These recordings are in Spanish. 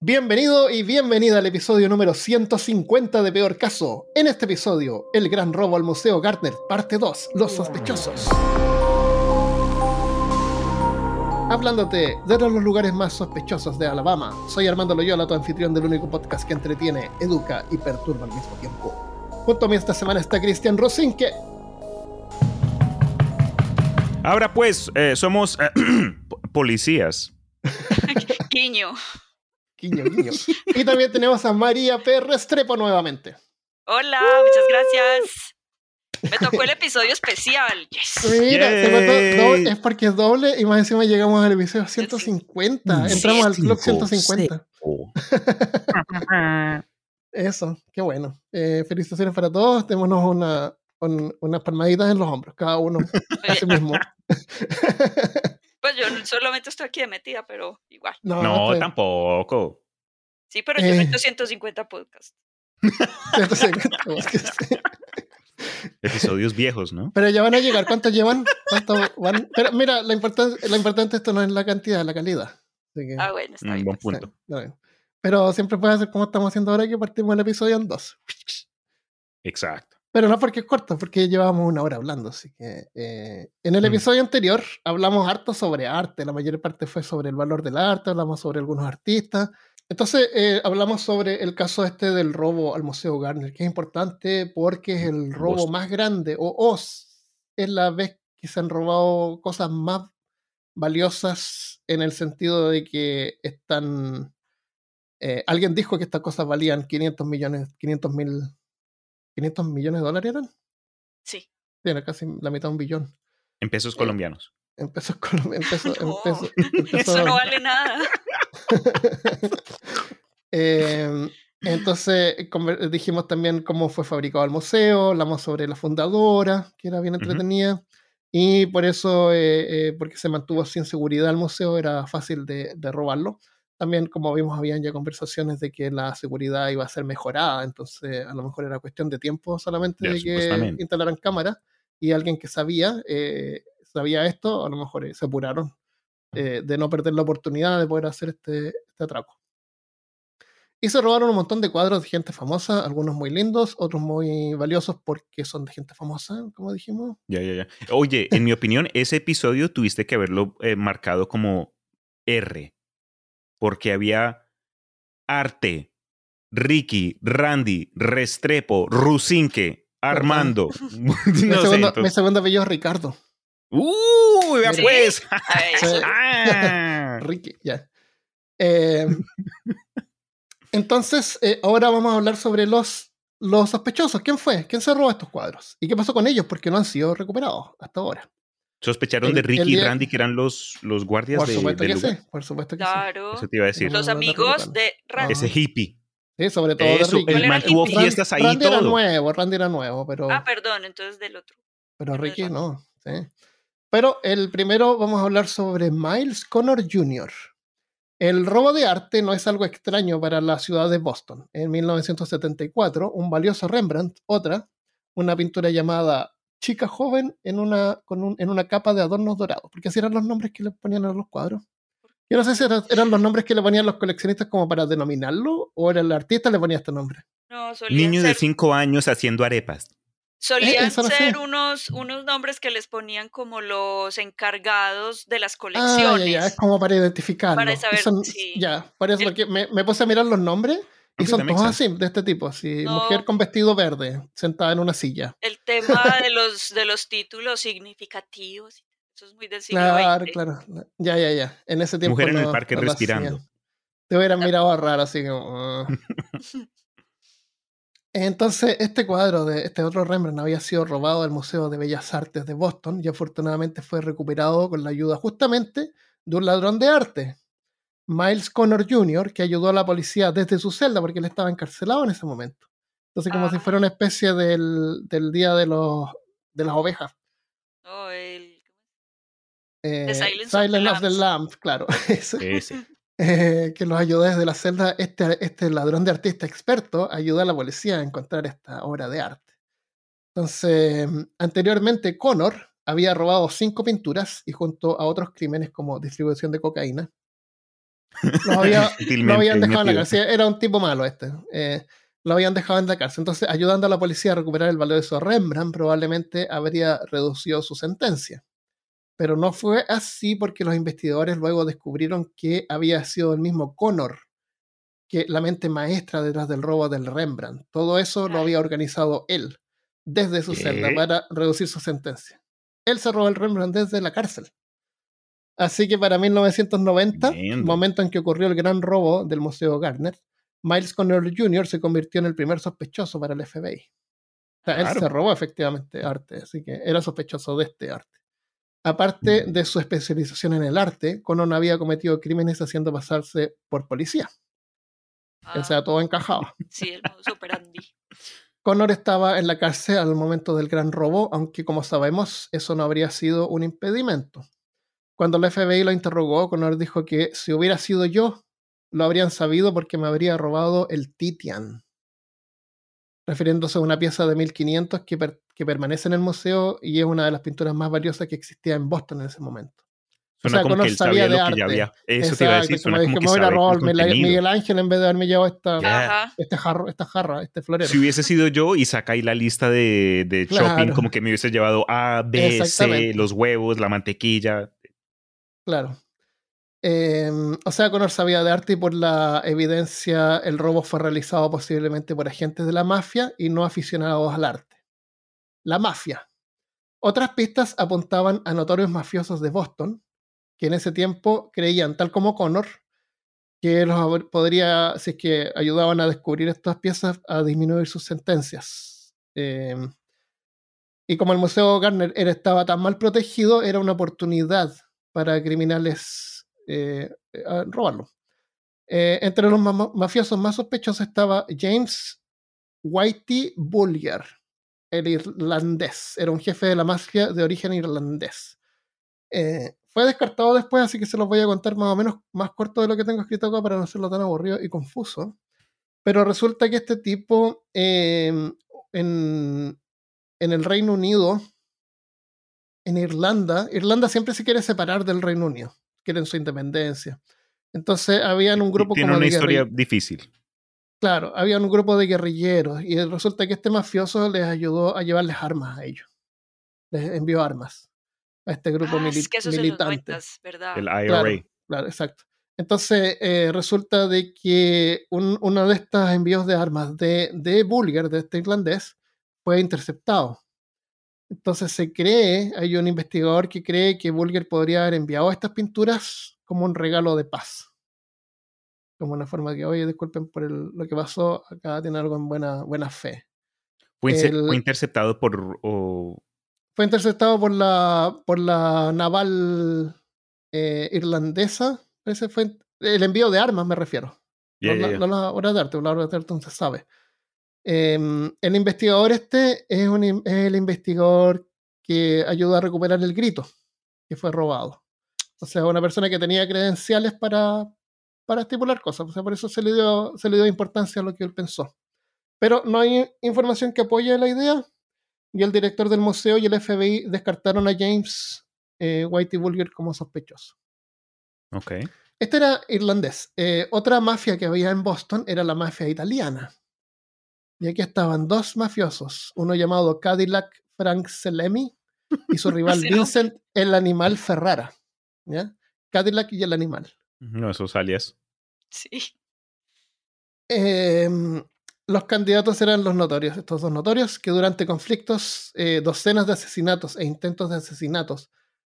Bienvenido y bienvenida al episodio número 150 de Peor Caso. En este episodio, el gran robo al Museo Gardner, parte 2, Los sospechosos. Hablándote de uno de los lugares más sospechosos de Alabama, soy Armando Loyola, tu anfitrión del único podcast que entretiene, educa y perturba al mismo tiempo. Junto a mí esta semana está Cristian Rosinque. Ahora pues, eh, somos eh, policías. Guiño. Guiño, guiño. Y también tenemos a María P. Restrepo nuevamente. Hola, muchas gracias. Me tocó el episodio especial. Yes. Mira, se mató Yay. doble- es porque es doble y más encima llegamos al episodio 150. Entramos al club 150. Eso, qué bueno. Eh, felicitaciones para todos. Démonos una, un- unas palmaditas en los hombros, cada uno a sí mismo. Pues yo solamente estoy aquí de metida, pero igual. no, tampoco. Sí, pero yo Eh. hecho 150 podcasts. 150, es que sí. Episodios viejos, ¿no? Pero ya van a llegar. ¿Cuántos llevan? ¿Cuántos van? Pero mira, la importante, la importante esto no es la cantidad, es la calidad. Así que, Ah, bueno, está Un bien. buen punto. está bien. Pero siempre puede hacer como estamos haciendo ahora, que partimos el episodio en dos. Exacto. Pero no porque es corto, porque llevábamos una hora hablando. Así que eh, en el Mm. episodio anterior hablamos harto sobre arte. La mayor parte fue sobre el valor del arte, hablamos sobre algunos artistas. Entonces eh, hablamos sobre el caso este del robo al Museo Garner, que es importante porque es el robo más grande, o, es la vez que se han robado cosas más valiosas en el sentido de que están... eh, alguien dijo que estas cosas valían 500 millones, 500 mil, 500 millones de dólares eran. Sí. Tiene casi la mitad de un billón. En pesos Eh, colombianos. No, empezó- empezó- Eso no vale nada. Eh, entonces conver- dijimos también cómo fue fabricado el museo, hablamos sobre la fundadora, que era bien entretenida, y por eso, eh, eh, porque se mantuvo sin seguridad el museo, era fácil de, de robarlo. También, como vimos, habían ya conversaciones de que la seguridad iba a ser mejorada, entonces a lo mejor era cuestión de tiempo solamente de que instalaran cámaras, y alguien que sabía, eh, sabía esto, a lo mejor eh, se apuraron eh, de no perder la oportunidad de poder hacer este, este atraco. Y se robaron un montón de cuadros de gente famosa, algunos muy lindos, otros muy valiosos porque son de gente famosa, como dijimos. Ya, ya, ya. Oye, en mi opinión, ese episodio tuviste que haberlo eh, marcado como R. Porque había arte, Ricky, Randy, Restrepo, Rusinque, Armando. mi, sé, segundo, mi segundo apellido es Ricardo. ¡Uh! vea ¿Sí? pues! Ah. Ricky, ya. Eh, entonces, eh, ahora vamos a hablar sobre los, los sospechosos. ¿Quién fue? ¿Quién se robó estos cuadros? ¿Y qué pasó con ellos? Porque no han sido recuperados hasta ahora. Sospecharon El- de Ricky y Randy, que eran los, los guardias Por de, supuesto del que sí. lugar. Por supuesto que sí. Claro. Eso te iba a decir. Los amigos de Randy. Ese hippie. Sí, sobre todo de Eso, Ricky. el ¿Cuál era man tuvo fiestas ahí Randy era todo. nuevo, Randy era nuevo, pero... Ah, perdón, entonces del otro. Pero Ricky no, sí. Pero el primero vamos a hablar sobre Miles Connor Jr. El robo de arte no es algo extraño para la ciudad de Boston. En 1974, un valioso Rembrandt, otra, una pintura llamada Chica joven en una, con un- en una capa de adornos dorados, porque así eran los nombres que le ponían a los cuadros. Yo no sé si era- eran los nombres que le ponían los coleccionistas como para denominarlo, o era el artista le ponía este nombre. No, Niño de ser, 5 años haciendo arepas. solían sé. ser unos, unos nombres que les ponían como los encargados de las Ah, colecciones. ya, ya, es como para identificarlo. Para saber, son- sí. Ya, por eso El- porque me, me puse a mirar los nombres y son sense. así, de este tipo, así, No. mujer con vestido verde, sentada en una silla. El tema de los, de los títulos significativos. Eso es muy del siglo Claro, XX. claro. Ya, ya, ya. En ese tiempo. Mujer en el parque no respirando. Te hubieran mirado raro, así como. ah. Entonces, este cuadro de este otro Rembrandt había sido robado del Museo de Bellas Artes de Boston y afortunadamente fue recuperado con la ayuda justamente de un ladrón de arte, Miles Connor Jr., que ayudó a la policía desde su celda porque él estaba encarcelado en ese momento. Entonces, como Ah. si fuera una especie del, del día de, los, de las ovejas. Oh, el- Eh, The Silence of the Silence of the Lambs. Claro. Ese. Ese. eh, que los ayudó desde la celda. Este, este ladrón de artista experto ayuda a la policía a encontrar esta obra de arte. Entonces, anteriormente Connor había robado cinco pinturas y junto a otros crímenes como distribución de cocaína, Lo, había, lo Sutilmente habían dejado en la cárcel. Era un tipo malo este. Eh, lo habían dejado en la cárcel. Entonces, ayudando a la policía a recuperar el valioso Rembrandt, probablemente habría reducido su sentencia. Pero no fue así porque los investigadores luego descubrieron que había sido el mismo Connor, que la mente maestra detrás del robo del Rembrandt. Todo eso lo había organizado él, desde su ¿Qué? celda, para reducir su sentencia. Él se robó el Rembrandt desde la cárcel. Así que para 1990, Tremendo. momento en que ocurrió el gran robo del Museo Gardner, Miles Connor Jr. se convirtió en el primer sospechoso para el FBI. O sea, él se robó efectivamente arte, así que era sospechoso de este arte. Aparte Mm. de su especialización en el arte, Connor había cometido crímenes haciendo pasarse por policía. O sea, Ah, todo encajaba. sí, el modus operandi. Connor estaba en la cárcel al momento del gran robo, aunque como sabemos, eso no habría sido un impedimento. Cuando el FBI lo interrogó, Connor dijo que si hubiera sido yo, lo habrían sabido porque me habría robado el Titian, refiriéndose a una pieza de 1500 que, per- que permanece en el museo y es una de las pinturas más valiosas que existía en Boston en ese momento. Suena sea, como Connor que él sabía sabía de lo que arte. ya había. Eso te iba a decir, suena como que me hubiera robado. Miguel Ángel en vez de haberme llevado esta. Ajá. este jarro, esta jarra, este florero. Si hubiese sido yo y ahí la lista de, de shopping, como que me hubiese llevado A, B, C, los huevos, la mantequilla. Claro. Eh, o sea, Connor sabía de arte y por la evidencia el robo fue realizado posiblemente por agentes de la mafia y no aficionados al arte. La mafia. Otras pistas apuntaban a notorios mafiosos de Boston, que en ese tiempo creían, tal como Connor, que los podría, si es que ayudaban a descubrir estas piezas, a disminuir sus sentencias. Eh, y como el Museo Garner estaba tan mal protegido, era una oportunidad para criminales eh, a robarlo. Eh, entre los ma- mafiosos más sospechosos estaba James Whitey Bulger, el irlandés. Era un jefe de la mafia de origen irlandés. Eh, fue descartado después, así que se los voy a contar más o menos más corto de lo que tengo escrito acá para no hacerlo tan aburrido y confuso. Pero resulta que este tipo eh, en, en el Reino Unido, en Irlanda, Irlanda siempre se quiere separar del Reino Unido, quieren su independencia. Entonces habían un grupo Tiene como una de historia difícil. Claro, había un grupo de guerrilleros y resulta que este mafioso les ayudó a llevarles armas a ellos. Les envió armas a este grupo Ah, mili- es que eso es en los militante. ¿verdad? El IRA. Claro, claro, exacto. Entonces eh, resulta de que un- uno de estos envíos de armas de, de Bulger, de este irlandés, fue interceptado. Entonces se cree, hay un investigador que cree que Bulger podría haber enviado estas pinturas como un regalo de paz. Como una forma que, oye, disculpen por el- lo que pasó, acá tiene algo en buena, buena fe. Fue, inse- El- fue interceptado por. o- Fue interceptado por la, por la naval eh, irlandesa. Ese fue el envío de armas, me refiero. No, ya. no las obras de arte, las obras de arte no se sabe. Em, el investigador este es, un in- es el investigador que ayuda a recuperar el grito que fue robado. O sea, una persona que tenía credenciales para, para estipular cosas. O sea, por eso se le, dio, se le dio importancia a lo que él pensó. Pero no hay información que apoye la idea. Y el director del museo y el FBI descartaron a James eh, Whitey Bulger como sospechoso. Ok. Este era irlandés. Eh, otra mafia que había en Boston era la mafia italiana. Y aquí estaban dos mafiosos, uno llamado Cadillac Frank Selemi y su rival. Vincent el Animal Ferrara. ¿ya? Cadillac y el Animal. No, esos alias. Sí. Em, los candidatos eran los notorios, estos dos notorios, que durante conflictos, eh, docenas de asesinatos e intentos de asesinatos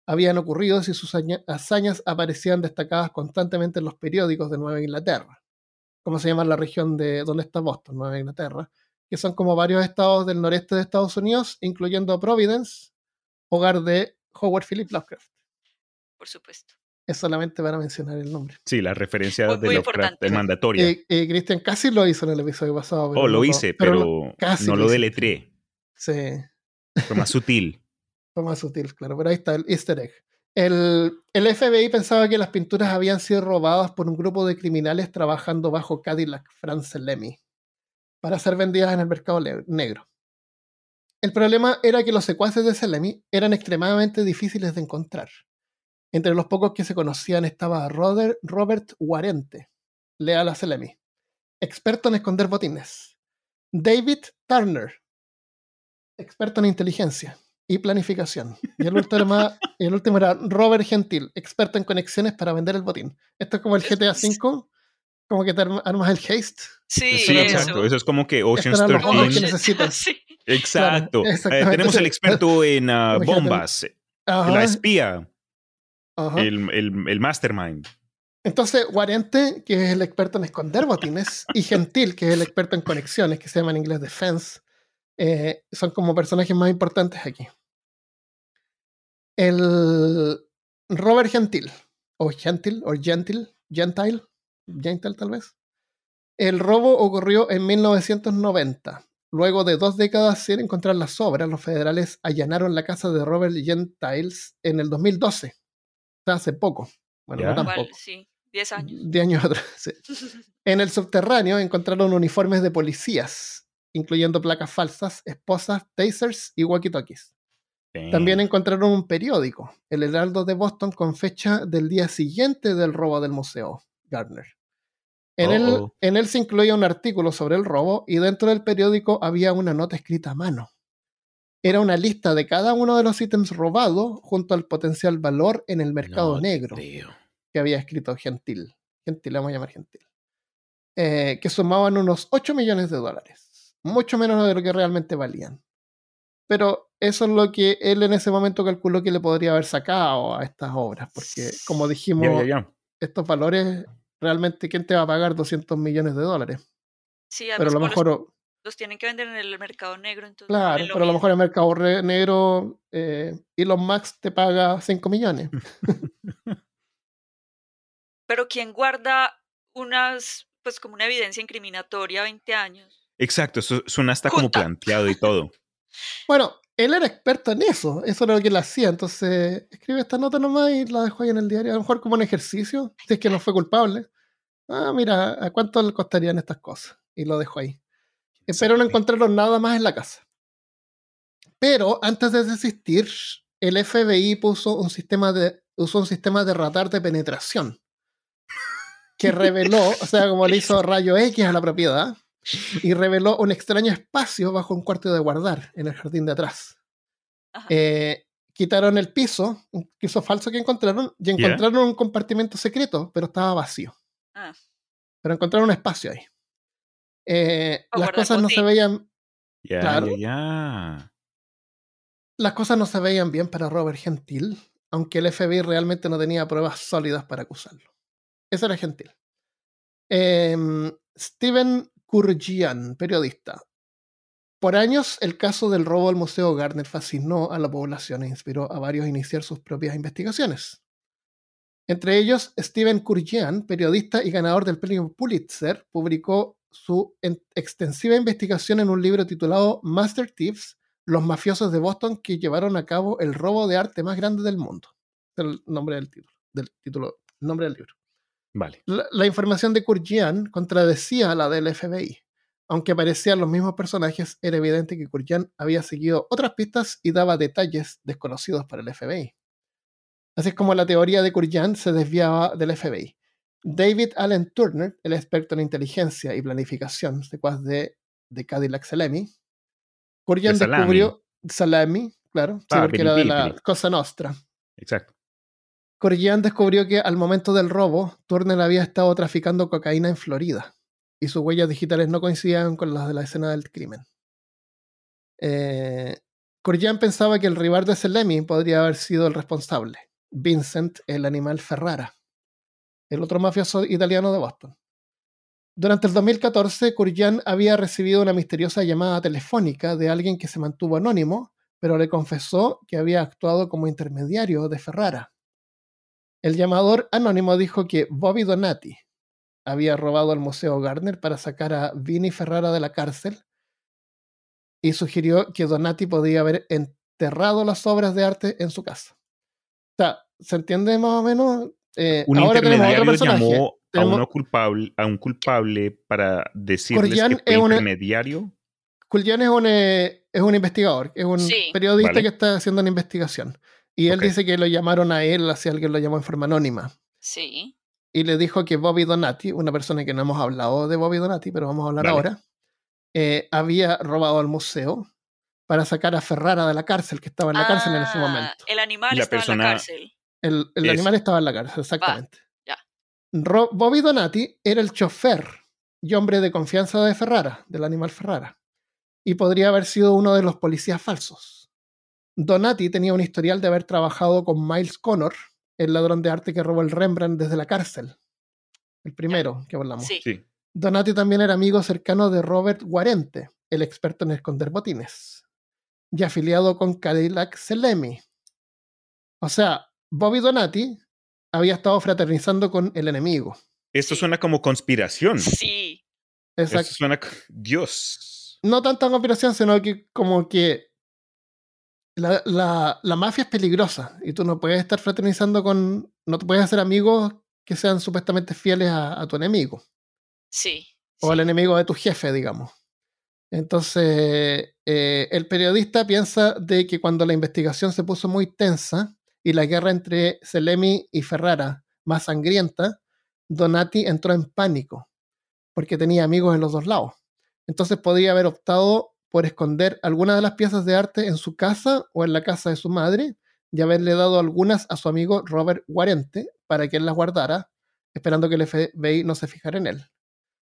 habían ocurrido y sus hazañas aparecían destacadas constantemente en los periódicos de Nueva Inglaterra, como se llama la región de donde está Boston, Nueva Inglaterra, que son como varios estados del noreste de Estados Unidos, incluyendo Providence, hogar de Howard Philip Lovecraft. Por supuesto. Es solamente para mencionar el nombre. Sí, la referencia Muy- de muy Lovecraft es mandatoria. Eh, eh, Cristian casi lo hizo en el episodio pasado. pero oh, lo no- hice, pero, no- casi no lo lo deletré. Sí, Fue más sutil. fue más sutil, claro. Pero ahí está el easter egg. El, FBI pensaba que las pinturas habían sido robadas por un grupo de criminales trabajando bajo Cadillac France Lemmy para ser vendidas en el mercado negro. El problema era que los secuaces de Selemy eran extremadamente difíciles de encontrar. Entre los pocos que se conocían estaba Robert, Warente, leal a Selemi, experto en esconder botines. David Turner, experto en inteligencia y planificación. Y el último, el último era Robert Gentil, experto en conexiones para vender el botín. Esto es como el GTA V, como que te armas el haste. Sí, Sí, eso. exacto. Eso es como que Ocean's Estos eran los hombres que 13. necesitas. Sí. Exacto. Claro, Eh, tenemos el experto en ah, bombas, Ajá, la espía, ajá. el, el, el mastermind. Entonces, Guarente, que es el experto en esconder botines, y Gentil, que es el experto en conexiones, que se llama en inglés defense, eh, son como personajes más importantes aquí. El Robert Gentil, o Gentil, o Gentil, Gentile, Gentile tal vez. El robo ocurrió en 1990. Luego de dos décadas sin encontrar las obras, los federales allanaron la casa de Robert Gentiles en el 2012. O sea, hace poco. Bueno, no Igual, tampoco. sí, 10 años. De años atrás. sí. En el subterráneo encontraron uniformes de policías, incluyendo placas falsas, esposas, tasers y walkie-talkies. También encontraron un periódico, el Heraldo de Boston, con fecha del día siguiente del robo del museo Gardner. En, él, en él se incluía un artículo sobre el robo y dentro del periódico había una nota escrita a mano. Era una lista de cada uno de los ítems robados junto al potencial valor en el mercado No negro que había escrito Gentil. Gentil, le vamos a llamar Gentil. Eh, que sumaban unos 8 millones de dólares. Mucho menos de lo que realmente valían. Pero eso es lo que él en ese momento calculó que le podría haber sacado a estas obras. Porque, como dijimos, estos valores, realmente, ¿quién te va a pagar 200 millones de dólares? Sí, Pero a además lo mejor, los, los tienen que vender en el mercado negro, entonces claro, pero a lo mejor en el mercado re- negro, eh, Elon Musk te paga 5 millones. Pero ¿quién guarda unas, pues como una evidencia incriminatoria 20 años? Exacto, eso suena hasta como planteado y todo. Bueno, él era experto en eso, eso era lo que él hacía, entonces escribe esta nota nomás y la dejó ahí en el diario, a lo mejor como un ejercicio, si es que no fue culpable. Ah, mira, ¿a cuánto le costarían estas cosas? Y lo dejó ahí. Eh, Pero no encontraron nada más en la casa. Pero antes de desistir, el FBI puso un sistema de, usó un sistema de radar de penetración que reveló, o sea, como le hizo rayo X a la propiedad, y reveló un extraño espacio bajo un cuarto de guardar en el jardín de atrás. Eh, quitaron el piso, un piso falso que encontraron, y encontraron un compartimento secreto, pero estaba vacío. Ah. Pero encontraron un espacio ahí. Eh, las cosas no se veían, Claro. ya. las cosas no se veían bien para Robert Gentil, aunque el FBI realmente no tenía pruebas sólidas para acusarlo. Eso era Gentil. Em, Steven Kurgian, periodista. Por años, el caso del robo al Museo Gardner fascinó a la población e inspiró a varios a iniciar sus propias investigaciones. Entre ellos, Steven Kurgian, periodista y ganador del premio Pulitzer, publicó su en- extensiva investigación en un libro titulado Master Thieves, los mafiosos de Boston que llevaron a cabo el robo de arte más grande del mundo. El nombre del título, del título, nombre del libro. Vale. La, la información de Kurgian contradecía a la del FBI. Aunque aparecían los mismos personajes, era evidente que Kurgian había seguido otras pistas y daba detalles desconocidos para el FBI. Así es como la teoría de Kurgian se desviaba del FBI. David Allen Turner, el experto en inteligencia y planificación, secuaz de, de Cadillac Salami, De Salami. descubrió Salami, claro, sí, Ah, porque era de la. Cosa Nostra. Exacto. Corrigan descubrió que al momento del robo, Turner había estado traficando cocaína en Florida y sus huellas digitales no coincidían con las de la escena del crimen. Eh, pensaba que el rival de Selemi podría haber sido el responsable, Vincent, el animal Ferrara, el otro mafioso italiano de Boston. Durante el 2014, Corrigan había recibido una misteriosa llamada telefónica de alguien que se mantuvo anónimo, pero le confesó que había actuado como intermediario de Ferrara. El llamador anónimo dijo que Bobby Donati había robado al Museo Gardner para sacar a Vinnie Ferrara de la cárcel y sugirió que Donati podía haber enterrado las obras de arte en su casa. O sea, ¿se entiende más o menos? Eh, Un ahora tenemos otro intermediario personaje. llamó a, Tenemos- uno culpable, a un culpable para decirles que fue es una- intermediario. Kuljan es un, eh, es un investigador, es un Sí. periodista Vale. que está haciendo una investigación. Y él dice que lo llamaron a él, así alguien lo llamó en forma anónima. Sí. Y le dijo que Bobby Donati, una persona que no hemos hablado de Bobby Donati, pero vamos a hablar Vale. ahora, eh, había robado al museo para sacar a Ferrara de la cárcel, que estaba en la cárcel en ese Ah, momento. El animal la estaba en la cárcel. El, animal estaba en la cárcel, exactamente. ya. Bobby Donati era el chofer y hombre de confianza de Ferrara, del animal Ferrara, y podría haber sido uno de los policías falsos. Donati tenía un historial de haber trabajado con Miles Connor, el ladrón de arte que robó el Rembrandt desde la cárcel. El primero que hablamos. Sí. Sí. Donati también era amigo cercano de Robert Guarente, el experto en esconder botines, y afiliado con Cadillac Selemi. O sea, Bobby Donati había estado fraternizando con el enemigo. Esto suena como conspiración. Sí. Esto Exacto. suena. co- Dios. No tanta conspiración, sino que como que la, la- la mafia es peligrosa y tú no puedes estar fraternizando con... No te puedes hacer amigos que sean supuestamente fieles a- a tu enemigo. Sí. o sí. al enemigo de tu jefe, digamos. Entonces, eh, el periodista piensa de que cuando la investigación se puso muy tensa y la guerra entre Selemi y Ferrara más sangrienta, Donati entró en pánico porque tenía amigos en los dos lados. Entonces podría haber optado por esconder algunas de las piezas de arte en su casa o en la casa de su madre y haberle dado algunas a su amigo Robert Guarente para que él las guardara, esperando que el FBI no se fijara en él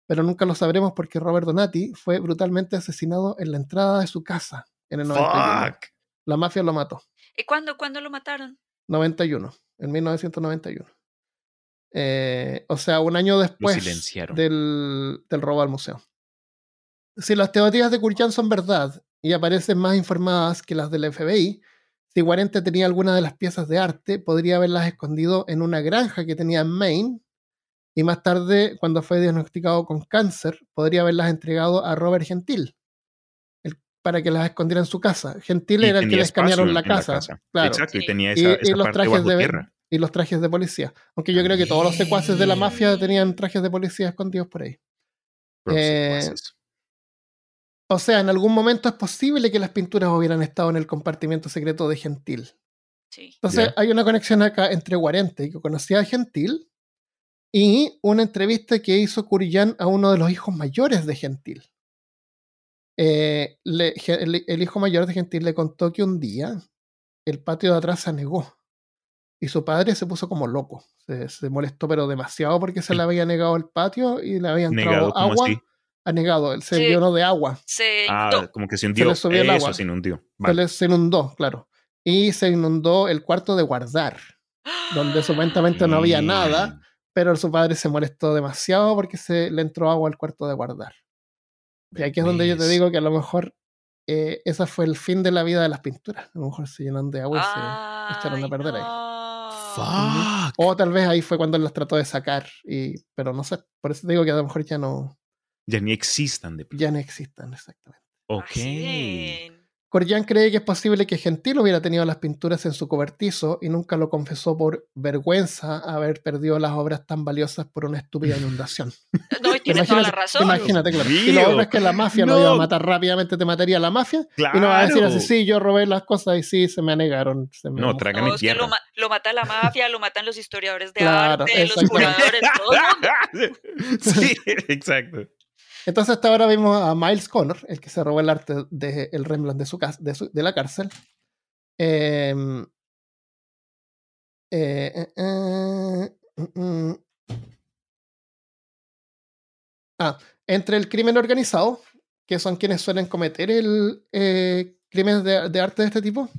pero nunca lo sabremos porque Robert Donati fue brutalmente asesinado en la entrada de su casa en el 91. Fuck. La mafia lo mató. ¿Y cuándo, cuándo lo mataron? 91, en 1991. Eh, o sea, un año después del robo al museo. Si las teorías de Kurchan son verdad y aparecen más informadas que las del FBI, si Guarente tenía alguna de las piezas de arte, podría haberlas escondido en una granja que tenía en Maine y más tarde, cuando fue diagnosticado con cáncer, podría haberlas entregado a Robert Gentil el- para que las escondiera en su casa. Gentil Y era el que le escanearon la casa. Claro. Exacto, y tenía Y- esa, y los parte trajes bajo de- tierra. Y los trajes de policía. Aunque yo creo que todos los secuaces de la mafia tenían trajes de policía escondidos por ahí. Eh, secuaces. O sea, en algún momento es posible que las pinturas hubieran estado en el compartimento secreto de Gentil. Sí. Entonces hay una conexión acá entre Guarente, que conocía a Gentil, y una entrevista que hizo Curillán a uno de los hijos mayores de Gentil. Eh, le- el, el hijo mayor de Gentil le contó que un día el patio de atrás se anegó y su padre se puso como loco. Se, se molestó, pero demasiado porque se le había negado el patio y le había Negado, entrado ¿cómo agua. así? Anegado, él se Sí. llenó de agua. Se Ah, inundó. como que se hundió. le subió el Eso agua. se inundió. Se, Vale. le- se inundó, claro. Y se inundó el cuarto de guardar, donde supuestamente no había nada, pero su padre se molestó demasiado porque se le entró agua al cuarto de guardar. Y aquí es donde yo te digo que a lo mejor eh, ese fue el fin de la vida de las pinturas. A lo mejor se llenan de agua y se echaron a perder ahí. no. Fuck. O tal vez ahí fue cuando él las trató de sacar, y, pero no sé. Por eso te digo que a lo mejor ya no, Ya ni existan de ya no existan exactamente. Ok. Corjan cree que es posible que Gentil hubiera tenido las pinturas en su cobertizo y nunca lo confesó por vergüenza haber perdido las obras tan valiosas por una estúpida inundación. No, y tiene toda la Imagínate- razón. Imagínate, claro. Dios Y lo otro es que la mafia lo No. iba a matar rápidamente, te mataría la mafia. Y no va a decir así, sí, yo robé las cosas y sí, se me anegaron. se me No, mojó". trágame No, tierra. lo, ma- lo mata la mafia, lo matan los historiadores de Claro, arte, los curadores, todo sí, exacto. Entonces hasta ahora vimos a Miles Connor, el que se robó el arte del el Rembrandt de, su de, su- de la cárcel. Em, eh, eh, eh, mm, mm. Ah, entre el crimen organizado, que son quienes suelen cometer el eh, crímenes de, de arte de este tipo,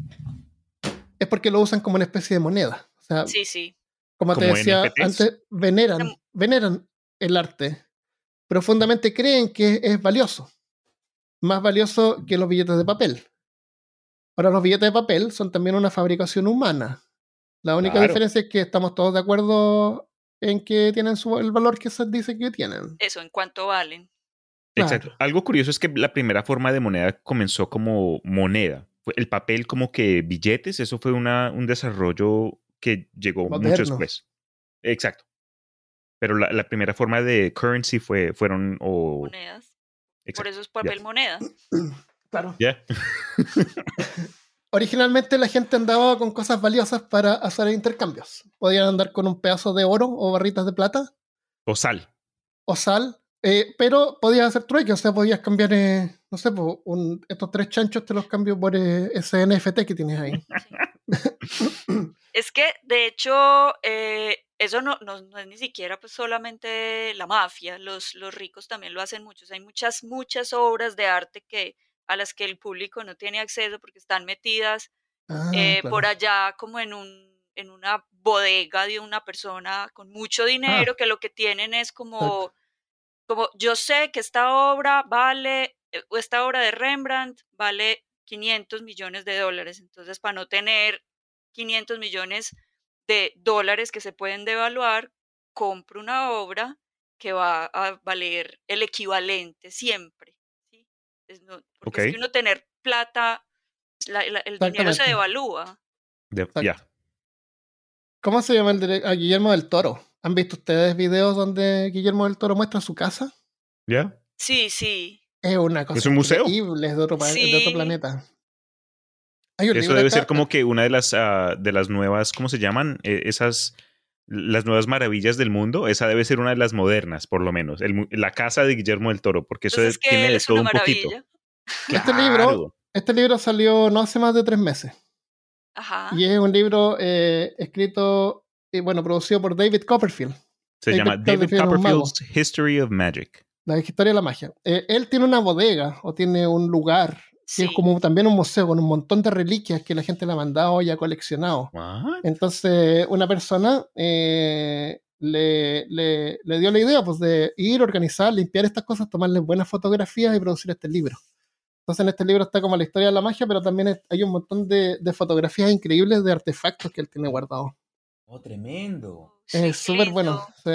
es porque lo usan como una especie de moneda. O sea, Sí, sí. como te ¿Como decía NFTs? antes, veneran, Em- veneran el arte. Profundamente creen que es valioso. Más valioso que los billetes de papel. Ahora, los billetes de papel son también una fabricación humana. La única Claro. diferencia es que estamos todos de acuerdo en que tienen su- el valor que se dice que tienen. Eso, en cuánto valen. Exacto. Claro. Algo curioso es que la primera forma de moneda comenzó como moneda. Fue El papel como que billetes, eso fue una, un desarrollo que llegó mucho después. Exacto. Pero la, la primera forma de currency fue, fueron o... Monedas. Por eso es papel moneda. Claro. ya. originalmente la gente andaba con cosas valiosas para hacer intercambios. Podían andar con un pedazo de oro o barritas de plata O sal. o sal, eh, pero podías hacer trueque, o sea, podías cambiar, eh, no sé, po, un- estos tres chanchos te los cambio por eh, ese NFT que tienes ahí. Es que, de hecho, eh, eso no, no, no es ni siquiera pues, solamente la mafia, los, los ricos también lo hacen muchos. Hay muchas, muchas obras de arte que, a las que el público no tiene acceso porque están metidas Ah, eh, claro. por allá como en, un, en una bodega de una persona con mucho dinero que lo que tienen es como, como yo sé que esta obra vale, eh, o esta obra de Rembrandt vale 500 millones de dólares. Entonces, para no tener 500 millones de dólares que se pueden devaluar, compro una obra que va a valer el equivalente siempre. ¿sí? Es no- porque es que uno tener plata, la- la- el dinero se devalúa. De- ya. ¿Cómo se llama el dire- a Guillermo del Toro? ¿Han visto ustedes videos donde Guillermo del Toro muestra su casa? ¿Ya? Sí, sí. Es una cosa un museo? increíble, es de otro, de planeta. Hay un Eso libro debe acá- ser como que una de las, ah, de las nuevas, ¿cómo se llaman? Eh, esas, las nuevas maravillas del mundo. Esa debe ser una de las modernas, por lo menos. El la casa de Guillermo del Toro, porque eso Entonces es que tiene de es todo un poquito. Este libro-. Este libro salió no hace más de tres meses. Ajá. Y es un libro eh, escrito y bueno, producido por David Copperfield, Se David llama David Copperfield. Copperfield's History of Magic. la historia de la magia. Eh, él tiene una bodega o tiene un lugar que Sí. es como también un museo con un montón de reliquias que la gente le ha mandado y ha coleccionado. What? Entonces, una persona eh, le, le- le dio la idea pues, de ir, organizar, limpiar estas cosas, tomarle buenas fotografías y producir este libro. Entonces, en este libro está como la historia de la magia, pero también hay un montón de, de fotografías increíbles de artefactos que él tiene guardados. Oh, tremendo. Es súper bueno. sí.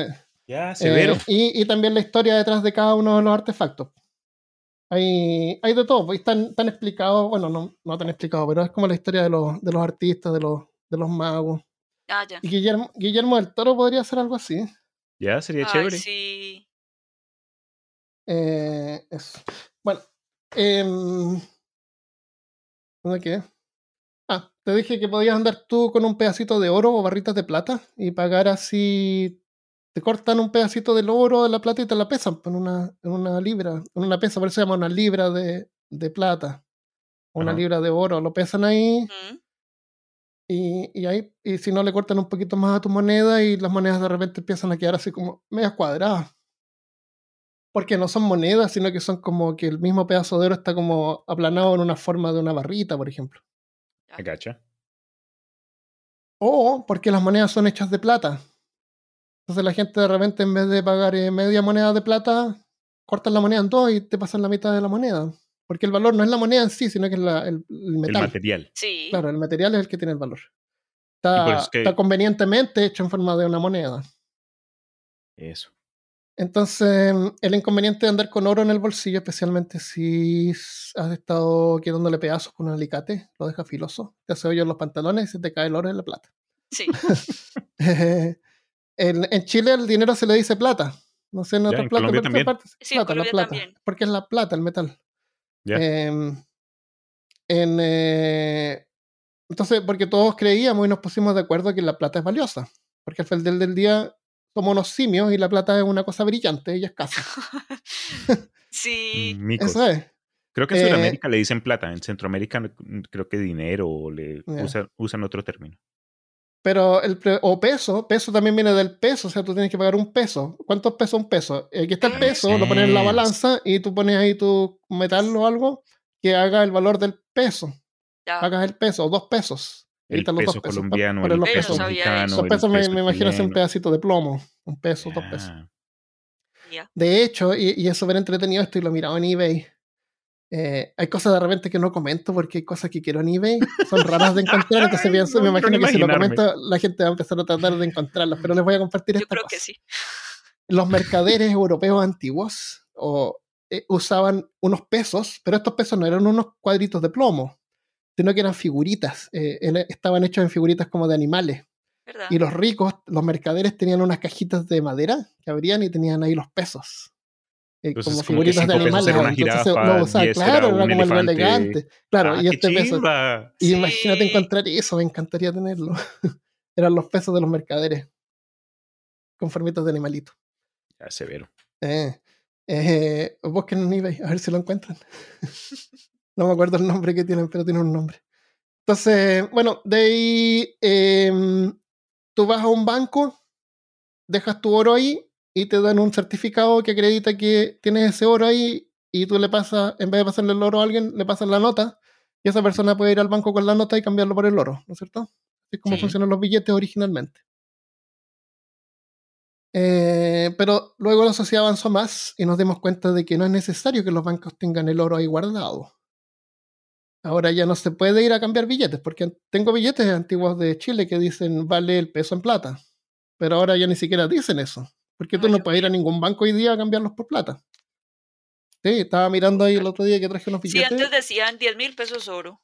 Ya, Eh, severo. y, y también la historia detrás de cada uno de los artefactos. Hay, hay de todo, pues, y están, están explicados, bueno, no, no tan explicado, pero es como la historia de los, de los artistas, de los, de los magos. Ah, ya. Y Guillermo, Guillermo del Toro podría hacer algo así. ya, sería Ay, chévere. sí. Eh, eso. Bueno, em, ¿dónde quedé? Ah, te dije que podías andar tú con un pedacito de oro o barritas de plata y pagar así. Te cortan un pedacito del oro de la plata y te la pesan pues, en una, en una libra, en una pesa, por eso se llama una libra de, de plata. Una libra de oro, lo pesan ahí y, y ahí, y si no le cortan un poquito más a tu moneda y las monedas de repente empiezan a quedar así como medias cuadradas. Porque no son monedas, sino que son como que el mismo pedazo de oro está como aplanado en una forma de una barrita, por ejemplo. I gotcha. O porque las monedas son hechas de plata. Entonces la gente de repente en vez de pagar eh, media moneda de plata, cortan la moneda en dos y te pasan la mitad de la moneda. Porque el valor no es la moneda en sí, sino que es la- el, el material. Sí. Claro, el material es el que tiene el valor. Está, eso es que- está convenientemente hecho en forma de una moneda. Eso. Entonces, el inconveniente de andar con oro en el bolsillo, especialmente si has estado quitándole pedazos con un alicate, lo deja filoso, te hace hoyo en los pantalones y se te cae el oro en la plata. Sí. en, en Chile el dinero se le dice plata. No sé en otras partes Sí, plata, la plata. también. Porque es la plata, el metal. Ya. Em, en, eh, entonces, porque todos creíamos y nos pusimos de acuerdo que la plata es valiosa. Porque al final del, día somos unos simios y la plata es una cosa brillante y escasa. sí. Mm, micos. Eso es. Creo que en Eh, Sudamérica le dicen plata. En Centroamérica creo que dinero o le usan otro término. Pero el pre- o peso, peso también viene del peso, o sea, tú tienes que pagar un peso. ¿Cuántos pesos un peso? Aquí está el Ah, peso, lo pones en la balanza y tú pones ahí tu metal o algo que haga el valor del peso. Ya. Hagas el peso, dos pesos. Ahí El están los peso dos pesos, colombiano, el los peso pesos. mexicano, eso. Dos el pesos me, peso me imagino es un pedacito de plomo. Un peso, dos pesos. Ya. De hecho, y, y es súper entretenido esto y lo he mirado en eBay. Eh, hay cosas de repente que no comento porque hay cosas que quiero en eBay, son raras de encontrar, entonces Ay, pienso, no me imagino que si lo comento la gente va a empezar a tratar de encontrarlas, pero les voy a compartir Yo esta creo cosa. que sí. Los mercaderes europeos antiguos o, eh, usaban unos pesos, pero estos pesos no eran unos cuadritos de plomo, sino que eran figuritas, eh, estaban hechos en figuritas como de animales. ¿Verdad? Y los ricos, los mercaderes tenían unas cajitas de madera que abrían y tenían ahí los pesos. Eh, como figuritas de animales. una jirafa, usaba, 10 era claro, era, como algo elegante. Claro, Ah, y este peso. Y imagínate encontrar eso, me encantaría tenerlo. Eran los pesos de los mercaderes. Con formitas de animalito. Ya, severo. Eh, eh, busquen en eBay, a ver si lo encuentran. no me acuerdo el nombre que tienen, pero tienen un nombre. Entonces, bueno, de ahí em, tú vas a un banco, dejas tu oro ahí y te dan un certificado que acredita que tienes ese oro ahí y tú le pasas, en vez de pasarle el oro a alguien, le pasas la nota y esa persona puede ir al banco con la nota y cambiarlo por el oro, ¿no es cierto? Así es como Sí. funcionan los billetes originalmente. Eh, pero luego la sociedad avanzó más y nos dimos cuenta de que no es necesario que los bancos tengan el oro ahí guardado. Ahora ya no se puede ir a cambiar billetes, porque tengo billetes antiguos de Chile que dicen vale el peso en plata. Pero ahora ya ni siquiera dicen eso. Porque tú Ah, no puedes ir a ningún banco hoy día a cambiarlos por plata. Sí, estaba mirando ahí el otro día que traje unos Sí, billetes. antes decían 10 mil pesos oro.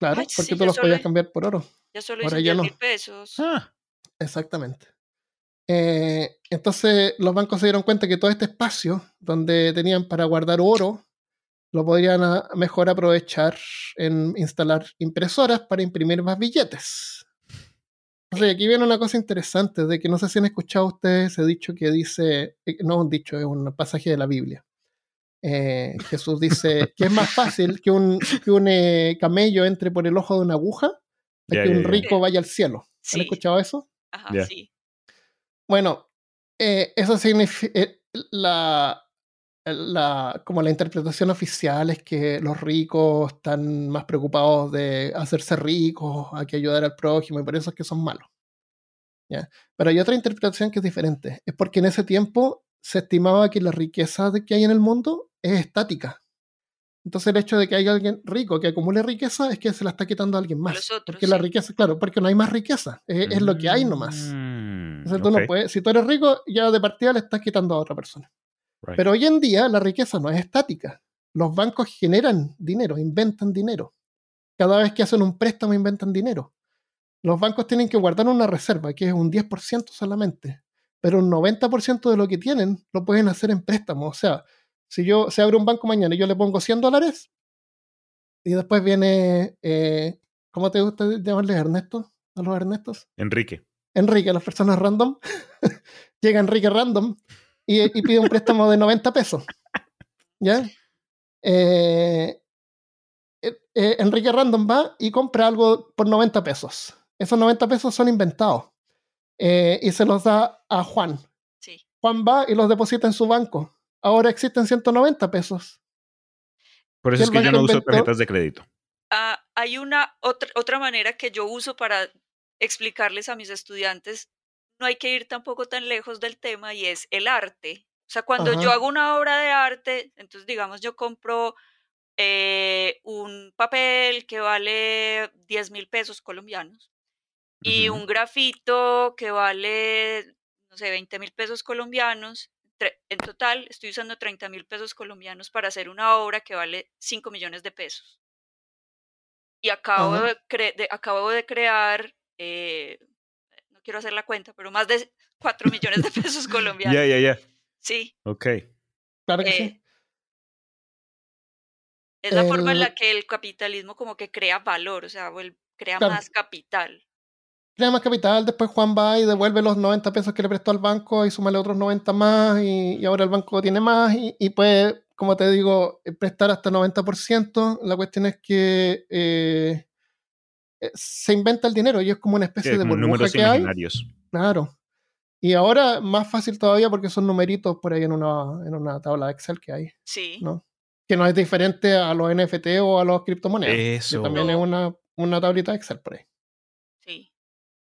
claro, Ay, porque sí, tú los solo- podías cambiar por oro. Ya solo Ahora ya 10 no. mil pesos. Ah, Exactamente. Eh, entonces los bancos se dieron cuenta que todo este espacio donde tenían para guardar oro lo podrían a- mejor aprovechar en instalar impresoras para imprimir más billetes. Entonces aquí viene una cosa interesante de que no sé si han escuchado ustedes ese dicho que dice, eh, no un dicho, es un pasaje de la Biblia. Eh, Jesús dice que es más fácil que un, que un eh, camello entre por el ojo de una aguja a que un rico vaya al cielo. Sí. ¿Han escuchado eso? Ajá, sí. Bueno, eh, eso significa la, la, como la interpretación oficial es que los ricos están más preocupados de hacerse ricos, a que ayudar al prójimo, y por eso es que son malos. ¿ya? Pero hay otra interpretación que es diferente. Es porque en ese tiempo se estimaba que la riqueza de- que hay en el mundo es estática. Entonces el hecho de que haya alguien rico que acumule riqueza es que se la está quitando a alguien más. porque la riqueza, claro, porque no hay más riqueza. Es, es lo que hay nomás. Mm, tú no puedes, si tú eres rico, ya de partida le estás quitando a otra persona. Right. Pero hoy en día la riqueza no es estática. Los bancos generan dinero, inventan dinero. Cada vez que hacen un préstamo inventan dinero. Los bancos tienen que guardar una reserva, que es un 10% solamente. Pero un 90% de lo que tienen lo pueden hacer en préstamo. O sea, si yo se abre un banco mañana y yo le pongo 100 dólares, y después viene, eh, ¿cómo te gusta llamarles Ernesto? A los Ernestos. Enrique. Enrique, las personas random, llega Enrique random y, y pide un préstamo de 90 pesos. ¿Ya? Eh, eh, eh, Enrique random va y compra algo por 90 pesos. Esos 90 pesos son inventados eh, y se los da a Juan. Sí. Juan va y los deposita en su banco. Ahora existen 190 pesos. Por eso es que yo no uso inventó- tarjetas de crédito. Ah, hay una otra, otra manera que yo uso para explicarles a mis estudiantes, no hay que ir tampoco tan lejos del tema y es el arte. O sea, cuando yo hago una obra de arte, entonces digamos yo compro eh, un papel que vale 10 mil pesos colombianos y un grafito que vale, no sé, 20 mil pesos colombianos. En total estoy usando 30 mil pesos colombianos para hacer una obra que vale 5 millones de pesos. Y acabo, de, cre- de- acabo de crear, eh, quiero hacer la cuenta, pero más de 4 millones de pesos colombianos. Ya, ya, ya. Sí, Ok. Claro que Eh, sí. es la forma en la que el capitalismo como que crea valor, o sea, crea Claro. más capital. crea más capital, después Juan va y devuelve los 90 pesos que le prestó al banco y súmale otros 90 más y, y ahora el banco tiene más y, y puede, como te digo, eh, prestar hasta 90%. La cuestión es que eh, eh, se inventa el dinero y es como una especie Sí, de burbuja números que hay. Claro. Y ahora más fácil todavía porque son numeritos por ahí en una, en una tabla de Excel que hay, Sí, ¿no? Que no es diferente a los NFT o a los criptomonedas. que Eso. también es una, una tablita de Excel por ahí. sí.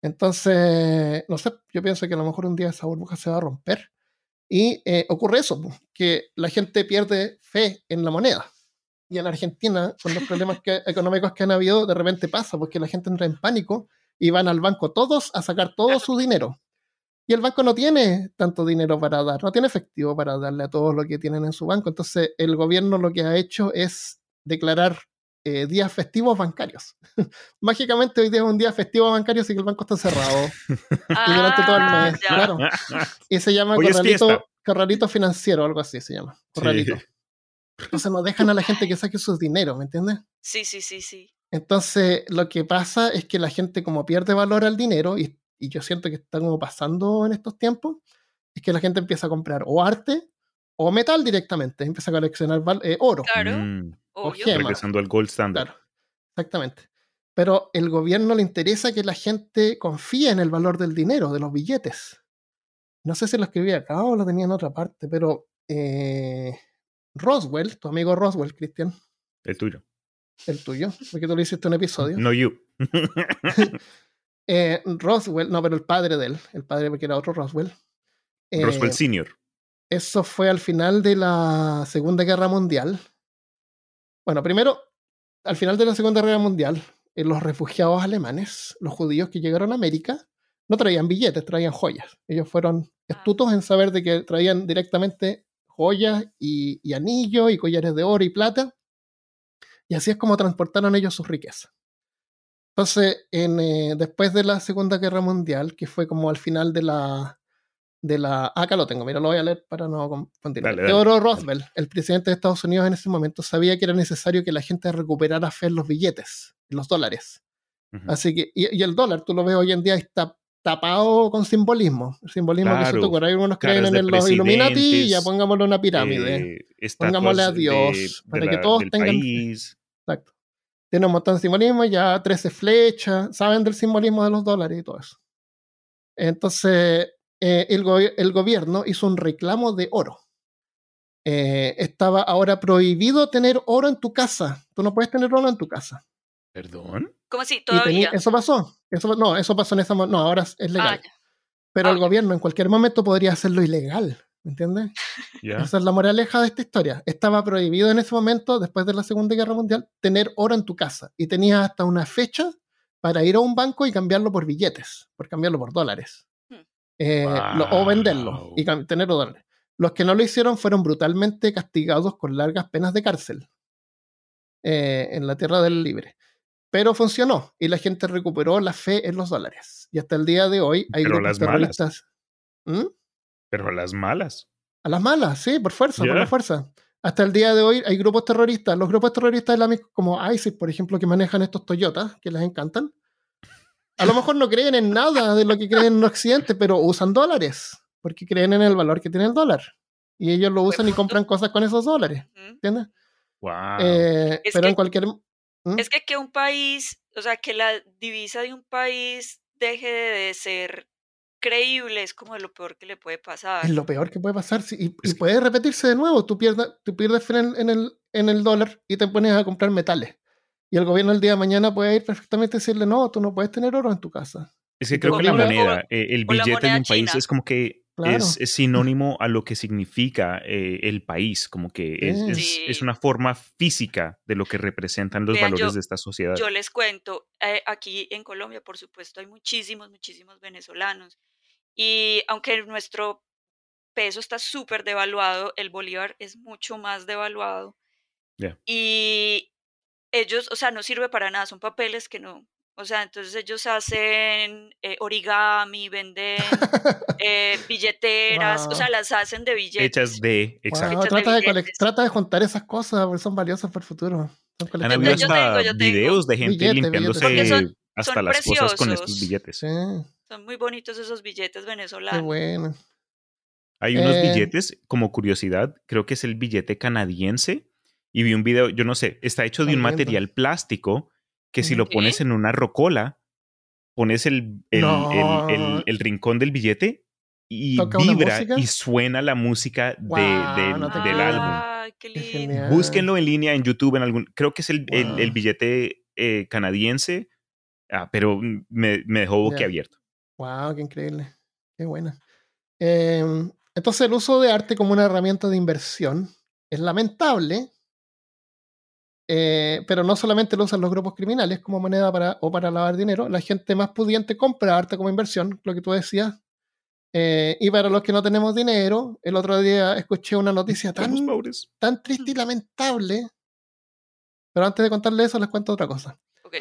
Entonces, no sé, yo pienso que a lo mejor un día esa burbuja se va a romper. Y eh, ocurre eso, que la gente pierde fe en la moneda. Y en Argentina, con los problemas que- económicos que han habido, de repente pasa, porque la gente entra en pánico y van al banco todos a sacar todo su dinero. Y el banco no tiene tanto dinero para dar, no tiene efectivo para darle a todos lo que tienen en su banco. Entonces, el gobierno lo que ha hecho es declarar eh, días festivos bancarios. Mágicamente hoy día es un día festivo bancario, así que el banco está cerrado. Y durante todo el Ah, mes, ya. claro. Y se llama Corralito, corralito financiero, algo así se llama. Corralito. Entonces no dejan a la gente que saque sus dinero, ¿me entiendes? Sí, sí, sí, sí. Entonces lo que pasa es que la gente como pierde valor al dinero, y, y yo siento que está como pasando en estos tiempos, es que la gente empieza a comprar o arte o metal directamente, empieza a coleccionar eh, oro. Claro, Mm, obvio. gema. regresando al gold standard. Claro, exactamente. Pero el gobierno le interesa que la gente confíe en el valor del dinero, de los billetes. No sé si lo escribí acá o lo tenía en otra parte, pero eh, Roswell, tu amigo Roswell, Cristian, El tuyo. el tuyo, porque tú le hiciste un episodio. No you. Eh, Roswell, no, pero el padre de él, el padre porque era otro Roswell. eh, Roswell Senior. Eso fue al final de la Segunda Guerra Mundial. Bueno, primero, al final de la Segunda Guerra Mundial, eh, los refugiados alemanes, los judíos que llegaron a América, no traían billetes, traían joyas. Ellos fueron astutos en saber de que traían directamente joyas y, y anillos y collares de oro y plata. Y así es como transportaron ellos sus riquezas. Entonces, en, eh, después de la Segunda Guerra Mundial, que fue como al final de la, de la. Acá lo tengo, mira, lo voy a leer para no. Dale, dale, Theodore dale. Roosevelt, el presidente de Estados Unidos en ese momento, sabía que era necesario que la gente recuperara fe en los billetes, en los dólares. Ujú. Así que, y, y el dólar, tú lo ves hoy en día, está tapado con simbolismo. El simbolismo que se te ocurre. Algunos creen en los Illuminati y ya pongámosle una pirámide. Eh, Pongámosle a Dios, de para que la- todos tengan- país. Exacto. Tiene un montón de simbolismo, ya 13 flechas, saben del simbolismo de los dólares y todo eso. Entonces, eh, el, go- el gobierno hizo un reclamo de oro. Eh, estaba ahora prohibido tener oro en tu casa. Tú no puedes tener oro en tu casa. ¿Perdón? ¿Cómo así? Todavía. eso pasó. Eso, no, eso pasó en esa. No, ahora es legal. Ah. Pero Ah, el ya. gobierno en cualquier momento podría hacerlo ilegal. ¿Me entiendes? Esa es la moraleja de esta historia. Estaba prohibido en ese momento, después de la Segunda Guerra Mundial, tener oro en tu casa. Y tenías hasta una fecha para ir a un banco y cambiarlo por billetes, por cambiarlo por dólares. Hmm. Eh, lo- o venderlo y tener dólares. Los que no lo hicieron fueron brutalmente castigados con largas penas de cárcel eh, en la tierra del libre. Pero funcionó y la gente recuperó la fe en los dólares. Y hasta el día de hoy hay Pero grupos las malas. terroristas. ¿Mm? Pero las malas. A las malas, sí, por fuerza, por la fuerza. Hasta el día de hoy hay grupos terroristas. Los grupos terroristas islámicos como ISIS, por ejemplo, que manejan estos Toyotas, que les encantan. A lo mejor no creen en nada de lo que creen en Occidente, pero usan dólares, porque creen en el valor que tiene el dólar. Y ellos lo usan y compran cosas con esos dólares. ¿entiendes? Wow. Eh, Es pero que- en cualquier... ¿Mm? Es que que un país, o sea, que la divisa de un país deje de ser creíble es como lo peor que le puede pasar. Es lo peor que puede pasar. sí, y, puede repetirse de nuevo. Tú pierdes, tú pierdes fe en, en el, en el dólar y te pones a comprar metales. Y el gobierno el día de mañana puede ir perfectamente y decirle, no, tú no puedes tener oro en tu casa. es que creo o que la moneda, eh, el o la billete de moneda un país china. es como que Claro. es, es sinónimo a lo que significa eh, el país, como que es, Sí. es- Sí. es una forma física de lo que representan los Vean, valores yo- de esta sociedad. Yo les cuento, eh, aquí en Colombia, por supuesto, hay muchísimos, muchísimos venezolanos. Y aunque nuestro peso está súper devaluado, el bolívar es mucho más devaluado. Y ellos, o sea, no sirve para nada, son papeles que no. O sea, entonces ellos hacen eh, origami, venden eh, billeteras, o sea, las hacen de billetes. Hechas de, exacto. Wow, Hechas de trata, de colec- billetes. trata de juntar esas cosas porque son valiosas para el futuro. Son Han habido hasta tengo, videos de gente Billete, limpiándose son- hasta son las cosas con estos preciosos. billetes. Sí, Son muy bonitos esos billetes qué venezolanos. bueno. Hay unos Eh, billetes, como curiosidad, creo que es el billete canadiense. Y vi un video, yo no sé, está hecho de un material plástico que si lo pones en una rocola, pones el, el, No. el- el- el rincón del billete y ¿Toca una vibra y suena la música de- del, no te del álbum. Qué lindo. Búsquenlo en línea en YouTube, en algún, creo que es el, el- Wow. el billete eh, canadiense, ah, pero me, me dejó boquiabierto. Wow, qué increíble. Qué buena. Eh, entonces, el uso de arte como una herramienta de inversión es lamentable, eh, pero no solamente lo usan los grupos criminales como moneda para, o para lavar dinero, la gente más pudiente compra arte como inversión, lo que tú decías. Eh, y para los que no tenemos dinero, el otro día escuché una noticia tan, triste y lamentable. Pero antes de contarle eso, les cuento otra cosa. Ok.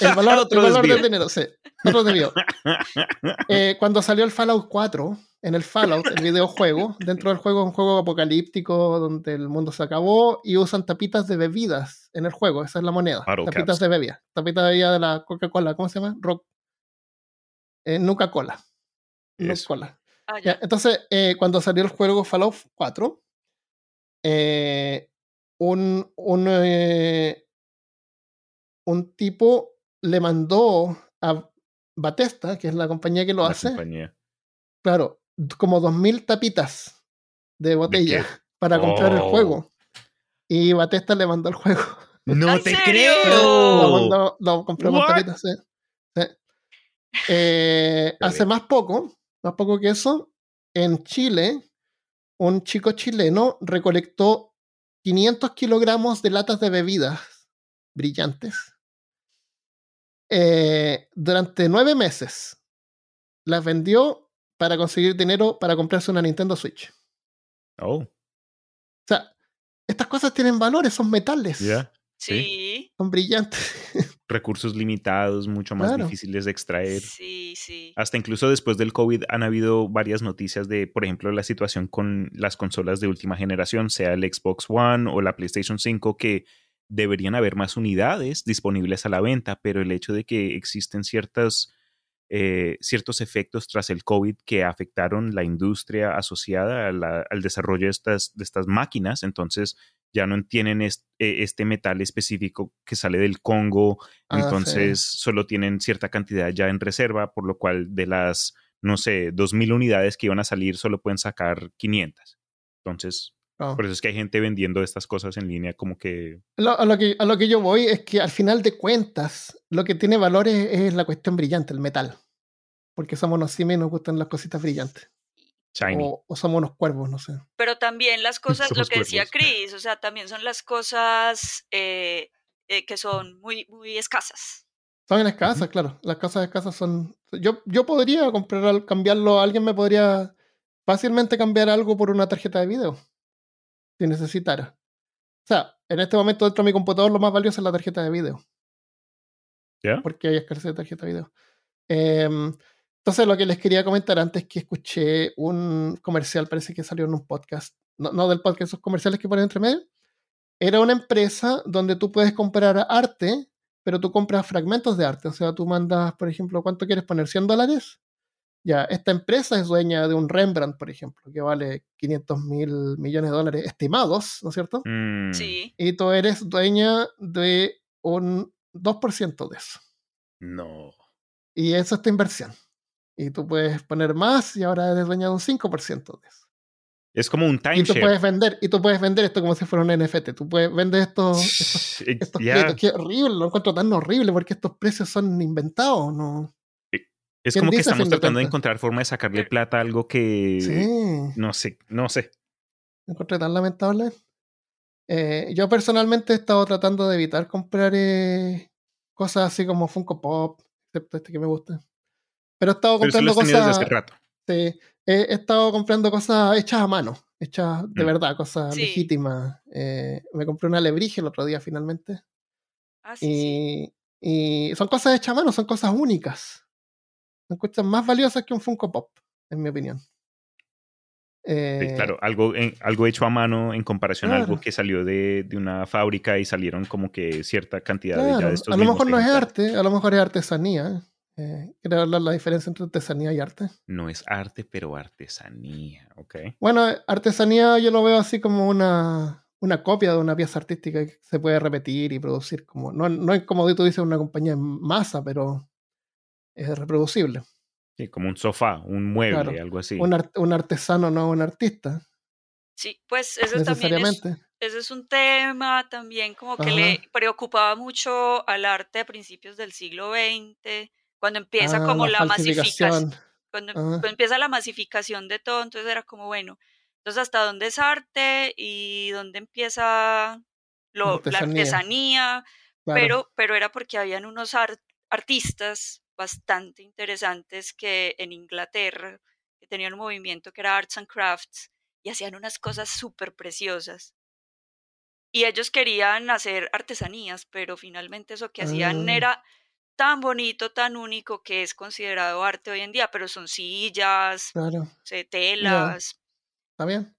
El valor, el valor del dinero, sí. Otro. Eh, cuando salió el Fallout 4, en el Fallout, el videojuego. Dentro del juego es un juego apocalíptico donde el mundo se acabó y usan tapitas de bebidas en el juego. Esa es la moneda. tapitas de bebida. Tapitas de bebida de la Coca-Cola. ¿Cómo se llama? Rock. Eh, Nuca Cola. Nuca Cola. Ah, entonces, eh, cuando salió el juego Fallout 4, eh, un, un, un tipo le mandó a Batesta, que es la compañía que lo hace, claro, como 2.000 tapitas de botella para comprar el juego. Oh. Y Batesta le mandó el juego. ¡No te creo! Lo, lo compró tapitas, eh, hace más poco, más poco que eso, en Chile, un chico chileno recolectó 500 kilogramos de latas de bebidas brillantes eh, durante nueve meses. Las vendió para conseguir dinero para comprarse una Nintendo Switch. Oh. O sea, estas cosas tienen valores, son metales. Sí. Son brillantes. Recursos limitados, mucho más difíciles de extraer. Sí, sí. Hasta incluso después del COVID han habido varias noticias de, por ejemplo, la situación con las consolas de última generación, sea el Xbox One o la PlayStation 5, que deberían haber más unidades disponibles a la venta, pero el hecho de que existen ciertas, eh, ciertos efectos tras el COVID que afectaron la industria asociada al desarrollo de estas, de estas máquinas, entonces ya no tienen e, este, metal específico que sale del Congo, ah, entonces solo tienen cierta cantidad ya en reserva, por lo cual de las, no sé, 2.000 unidades que iban a salir solo pueden sacar 500. Entonces, ah. por eso es que hay gente vendiendo estas cosas en línea como que... a, lo que... a lo que yo voy es que al final de cuentas, lo que tiene valor es, la cuestión brillante, el metal. Porque somos unos simios y nos gustan las cositas brillantes. O, somos unos cuervos, no sé. Pero también las cosas, lo que decía Chris, o sea, también son las cosas eh, eh, que son muy, muy escasas. Son escasas, claro. Las cosas escasas son. Yo, yo podría comprar, cambiarlo, alguien me podría fácilmente cambiar algo por una tarjeta de video. Si necesitara. O sea, en este momento dentro de mi computador lo más valioso es la tarjeta de video. ¿Ya? Porque hay escasez de tarjeta de video. Eh, entonces, lo que les quería comentar antes que escuché un comercial, parece que salió en un podcast, no, del podcast, esos comerciales que ponen entre medio, era una empresa donde tú puedes comprar arte, pero tú compras fragmentos de arte. O sea, tú mandas, por ejemplo, ¿cuánto quieres poner? ¿100 dólares? Ya, esta empresa es dueña de un Rembrandt, por ejemplo, que vale 500 mil millones de dólares estimados, ¿no es cierto? Mm. Sí. Y tú eres dueña de un 2% de eso. No. Y eso es tu inversión. Y tú puedes poner más y ahora eres dueño de un 5% de eso. Es como un timeshare. Y tú puedes vender, y tú puedes vender esto como si fuera un NFT. Tú puedes vender estos, estos, precios. Qué horrible, lo encuentro tan horrible porque estos precios son inventados, ¿no? Es como que estamos tratando de, encontrar forma de sacarle plata a algo que sí. no sé, no sé. Me encontré tan lamentable. Eh, yo personalmente he estado tratando de evitar comprar eh, cosas así como Funko Pop, excepto este que me gusta. Pero he estado comprando cosas. Sí, he, estado comprando cosas hechas a mano, hechas de mm. verdad, cosas legítimas. Eh, me compré una alebrije el otro día finalmente. Ah, sí, y, y son cosas hechas a mano, son cosas únicas. Son cosas más valiosas que un Funko Pop, en mi opinión. Eh, claro, algo, algo hecho a mano en comparación a algo que salió de, de, una fábrica y salieron como que cierta cantidad de, ya de estos A lo mejor no es arte, a lo mejor es artesanía. Eh, ¿Quieres hablar la diferencia entre artesanía y arte? No es arte, pero artesanía, ¿ok? Bueno, artesanía yo lo veo así como una, una copia de una pieza artística que se puede repetir y producir. Como, no, no es como tú dices una compañía en masa, pero es reproducible. Sí, como un sofá, un mueble, algo así. Un, un, artesano, no un artista. Sí, pues eso también es, ese es un tema también como que le preocupaba mucho al arte a principios del siglo XX cuando empieza ah, como la, masificación, cuando, empieza la masificación de todo, entonces era como, bueno, entonces hasta dónde es arte y dónde empieza lo, la artesanía, pero, pero era porque habían unos artistas bastante interesantes que en Inglaterra, que tenían un movimiento que era Arts and Crafts, y hacían unas cosas súper preciosas. Y ellos querían hacer artesanías, pero finalmente eso que hacían ah. era tan bonito, tan único que es considerado arte hoy en día, pero son sillas, Claro. telas. ¿Está bien?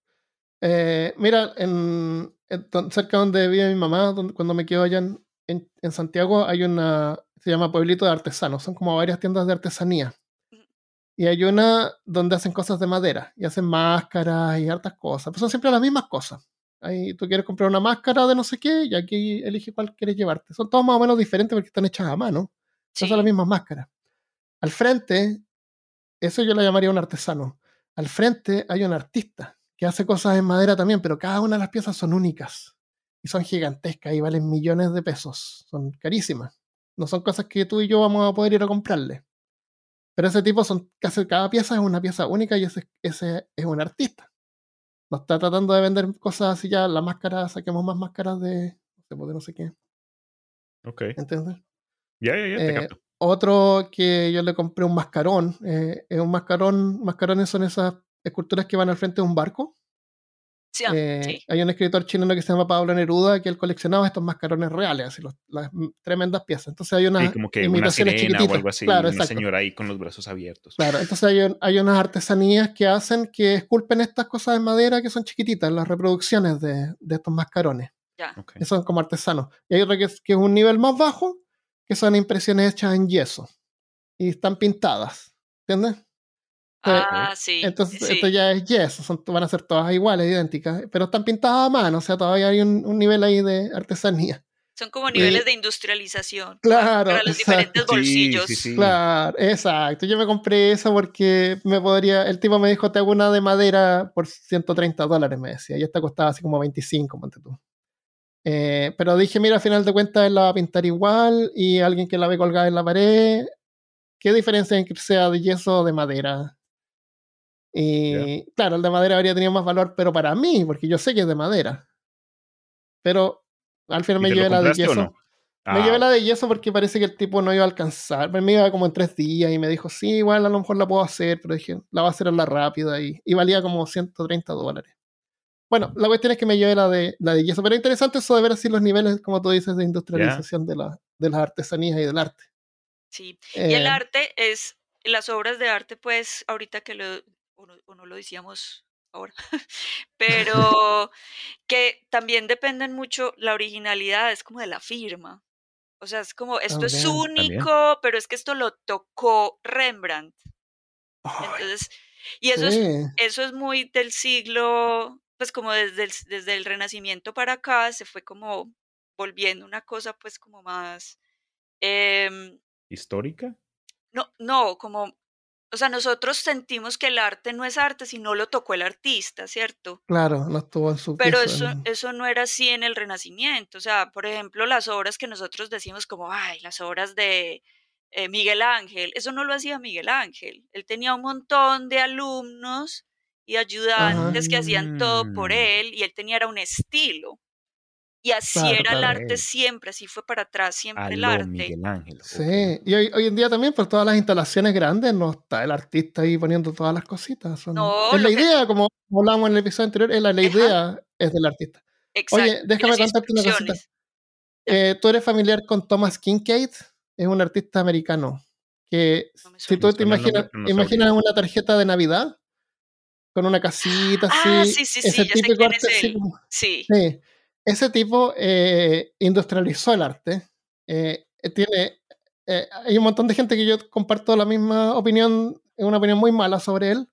Eh, mira, en, en cerca donde vive mi mamá, donde- cuando me quedo allá en, en- en Santiago, hay una, se llama Pueblito de Artesanos, son como varias tiendas de artesanía. Y hay una donde hacen cosas de madera, y hacen máscaras y hartas cosas, pero son siempre las mismas cosas. Ahí tú quieres comprar una máscara de no sé qué, y aquí elige cuál quieres llevarte. Son todas más o menos diferentes porque están hechas a mano. Esas son las Sí. mismas máscaras. Al frente, eso yo le llamaría un artesano. Al frente hay un artista que hace cosas en madera también, pero cada una de las piezas son únicas y son gigantescas y valen millones de pesos. Son carísimas. No son cosas que tú y yo vamos a poder ir a comprarle. Pero ese tipo son casi cada pieza es una pieza única y ese, ese es un artista. No está tratando de vender cosas así ya, la máscara, saquemos más máscaras de no sé, pues, de no sé qué. Ok. ¿Entiendes? Ya, ya, ya, te Eh. Otro que yo le compré un mascarón. eh, es un mascarón. Mascarones son esas esculturas que van al frente de un barco. Sí, Eh, sí. Hay un escritor chileno que se llama Pablo Neruda que él coleccionaba estos mascarones reales, así los- las tremendas piezas. Entonces hay unas Sí, como que una sirena o chiquititas. algo así, Claro, una exacto. señora ahí con los brazos abiertos. Claro, entonces hay, un- hay unas artesanías que hacen que esculpen estas cosas de madera que son chiquititas, las reproducciones de, de estos mascarones. Ya. Que son como artesanos. Y hay otro que es, que es un nivel más bajo, que son impresiones hechas en yeso. Y están pintadas. ¿Entiendes? Ah, sí. Entonces, sí. esto ya es yeso, son, van a ser todas iguales, idénticas, pero están pintadas a mano, o sea, todavía hay un, un nivel ahí de artesanía. Son como niveles eh, de industrialización Claro, para los exacto. diferentes bolsillos. Sí, sí, sí. Claro, exacto. Yo me compré esa porque me podría. El tipo me dijo: Te hago una de madera por 130 dólares, me decía. Y esta costaba así como 25, ponte tú. Eh, pero dije: Mira, al final de cuentas él la va a pintar igual y alguien que la ve colgada en la pared. ¿Qué diferencia en que sea de yeso o de madera? Y claro, el de madera habría tenido más valor, pero para mí, porque yo sé que es de madera. Pero al final ¿Y me llevé la de yeso. no? Me Ah, llevé la de yeso porque parece que el tipo no iba a alcanzar. Me iba como en tres días y me dijo, sí, igual a lo mejor la puedo hacer, pero dije, la va a hacer a la rápida y, y valía como 130 dólares. Bueno, la cuestión es que me llevé la de, la de yeso, pero interesante eso de ver así los niveles, como tú dices, de industrialización de, la, de las artesanías y del arte. Sí. Y el Eh, arte es, las obras de arte, pues, ahorita que lo, o no, o no lo decíamos ahora, pero que también dependen mucho, la originalidad es como de la firma. O sea, es como, esto es. También. único, pero es que esto lo tocó Rembrandt. Entonces, y eso es eso es muy del siglo, pues como desde el, desde el Renacimiento para acá, se fue como volviendo una cosa pues como más, em, ¿Histórica? no, no, como, o sea, nosotros sentimos que el arte no es arte si no lo tocó el artista, ¿cierto? claro, no estuvo en su Pero piso eso, en- eso no era así en el Renacimiento. O sea, por ejemplo, las obras que nosotros decimos como, ay, las obras de eh, Miguel Ángel, eso no lo hacía Miguel Ángel. Él tenía un montón de alumnos y ayudantes que hacían todo por Mm. él y él tenía era un estilo. Y así Claro, era el claro. arte siempre, así fue para atrás siempre el arte. Miguel Ángel. Sí, y hoy, hoy en día también, por todas las instalaciones grandes, no está el artista ahí poniendo todas las cositas. son- No, es la que- idea, como hablamos en el episodio anterior, es la, la idea es del artista. Exacto. Oye, déjame contarte una cosita. Eh, ¿Tú eres familiar con Thomas Kincaid? Es un artista americano que No si tú te imaginas, no imaginas una tarjeta de Navidad con una casita así, Ah, sí, sí, sí, ese ya sé típico quién arte, es así Sí. Sí, ese tipo eh, industrializó el arte. Eh, eh, tiene, eh, hay un montón de gente que yo comparto la misma opinión, una opinión muy mala sobre él.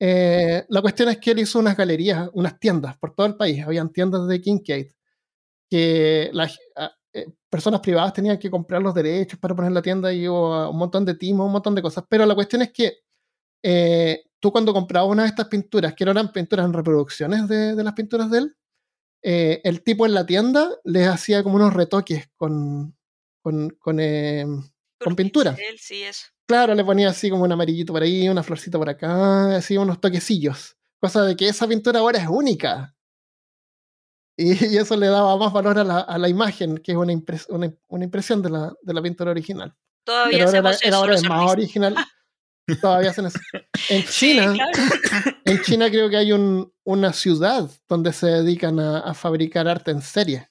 Eh, la cuestión es que él hizo unas galerías, unas tiendas por todo el país. Habían tiendas de Kincaid que las a- eh, personas privadas tenían que comprar los derechos para poner la tienda y hubo un montón de timos, un montón de cosas. Pero la cuestión es que tú cuando comprabas una de estas pinturas, que no eran pinturas en reproducciones de, de las pinturas de él, eh, el tipo en la tienda les hacía como unos retoques con, con, con, eh, con pintura. pincel, Sí, eso. Claro, le ponía así como un amarillito por ahí, una florcita por acá, así unos toquecillos. Cosa de que esa pintura ahora es única. Y, y eso le daba más valor a la, a la imagen, que es una, impres- una, una impresión de la, de la pintura original. Todavía Pero ahora, era- era ahora es más original. Todavía hacen eso. En Sí, China, claro. en China creo que hay un, una ciudad donde se dedican a, a fabricar arte en serie.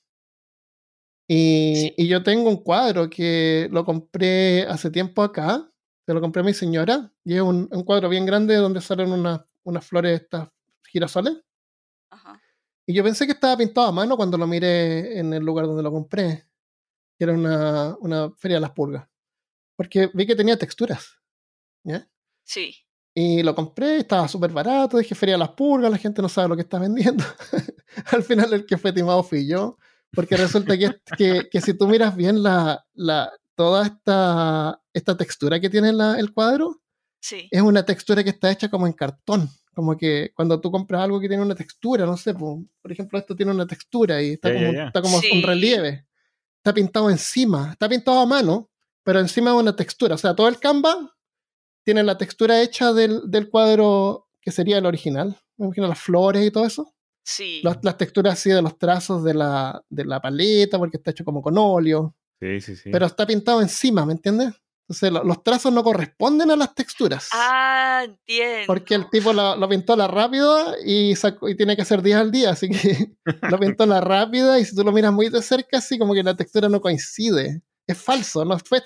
Y, y yo tengo un cuadro que lo compré hace tiempo acá, se lo compré a mi señora, y es un, un cuadro bien grande donde salen unas, unas flores, estas girasoles. Ajá. Y yo pensé que estaba pintado a mano cuando lo miré en el lugar donde lo compré, que era una, una feria de las pulgas. Porque vi que tenía texturas. ¿Ya? Sí. Y lo compré, estaba súper barato, dije feria las pulgas, la gente no sabe lo que está vendiendo. Al final el que fue timado fui yo, porque resulta que, que, que si tú miras bien la, la, toda esta, esta textura que tiene la- el cuadro, Sí. es una textura que está hecha como en cartón. Como que cuando tú compras algo que tiene una textura, no sé, po, por ejemplo, esto tiene una textura y está ya, como, ya. está como un Sí. relieve. Está pintado encima, está pintado a mano, pero encima de una textura. O sea, todo el Canva tiene la textura hecha del, del cuadro que sería el original. Me imagino las flores y todo eso. Sí. Las, las texturas así de los trazos de la, de la paleta, porque está hecho como con óleo. Sí, sí, sí. Pero está pintado encima, ¿me entiendes? Entonces lo- los trazos no corresponden a las texturas. Ah, entiendo. Porque el tipo lo, lo pintó a la rápida y, sacó- y tiene que hacer días al día, así que lo pintó a la rápida y si tú lo miras muy de cerca, así como que la textura no coincide. Es falso, no fue,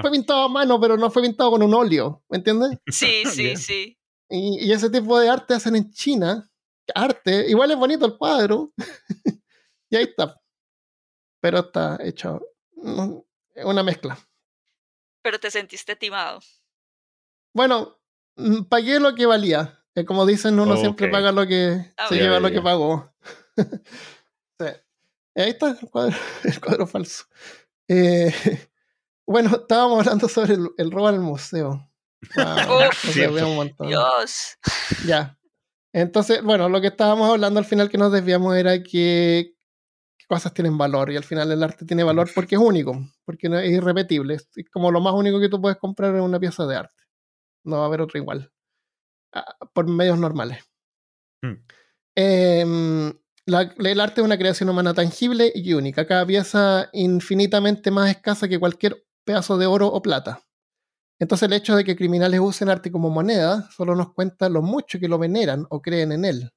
fue pintado a mano, pero no fue pintado con un óleo, ¿me entiendes? Sí, sí, sí. Y, y ese tipo de arte hacen en China. Arte, igual es bonito el cuadro. y ahí está. Pero está hecho es una mezcla. Pero te sentiste timado. Bueno, mm, pagué lo que valía. Eh, como dicen, uno siempre paga lo que Ah, se lleva lo que pagó. Sí. Ahí está el cuadro, el cuadro falso. Eh, bueno, estábamos hablando sobre el, el robo al museo. Wow, Uf. un montón. Dios. Ya. Entonces, bueno, lo que estábamos hablando al final que nos desviamos era que qué cosas tienen valor y al final el arte tiene valor porque es único, porque no- es irrepetible. Es como lo más único que tú puedes comprar en una pieza de arte. No va a haber otro igual. Ah, Por medios normales. Hmm. Em, la- el arte es una creación humana tangible y única. Cada pieza infinitamente más escasa que cualquier pedazo de oro o plata. Entonces el hecho de que criminales usen arte como moneda solo nos cuenta lo mucho que lo veneran o creen en él.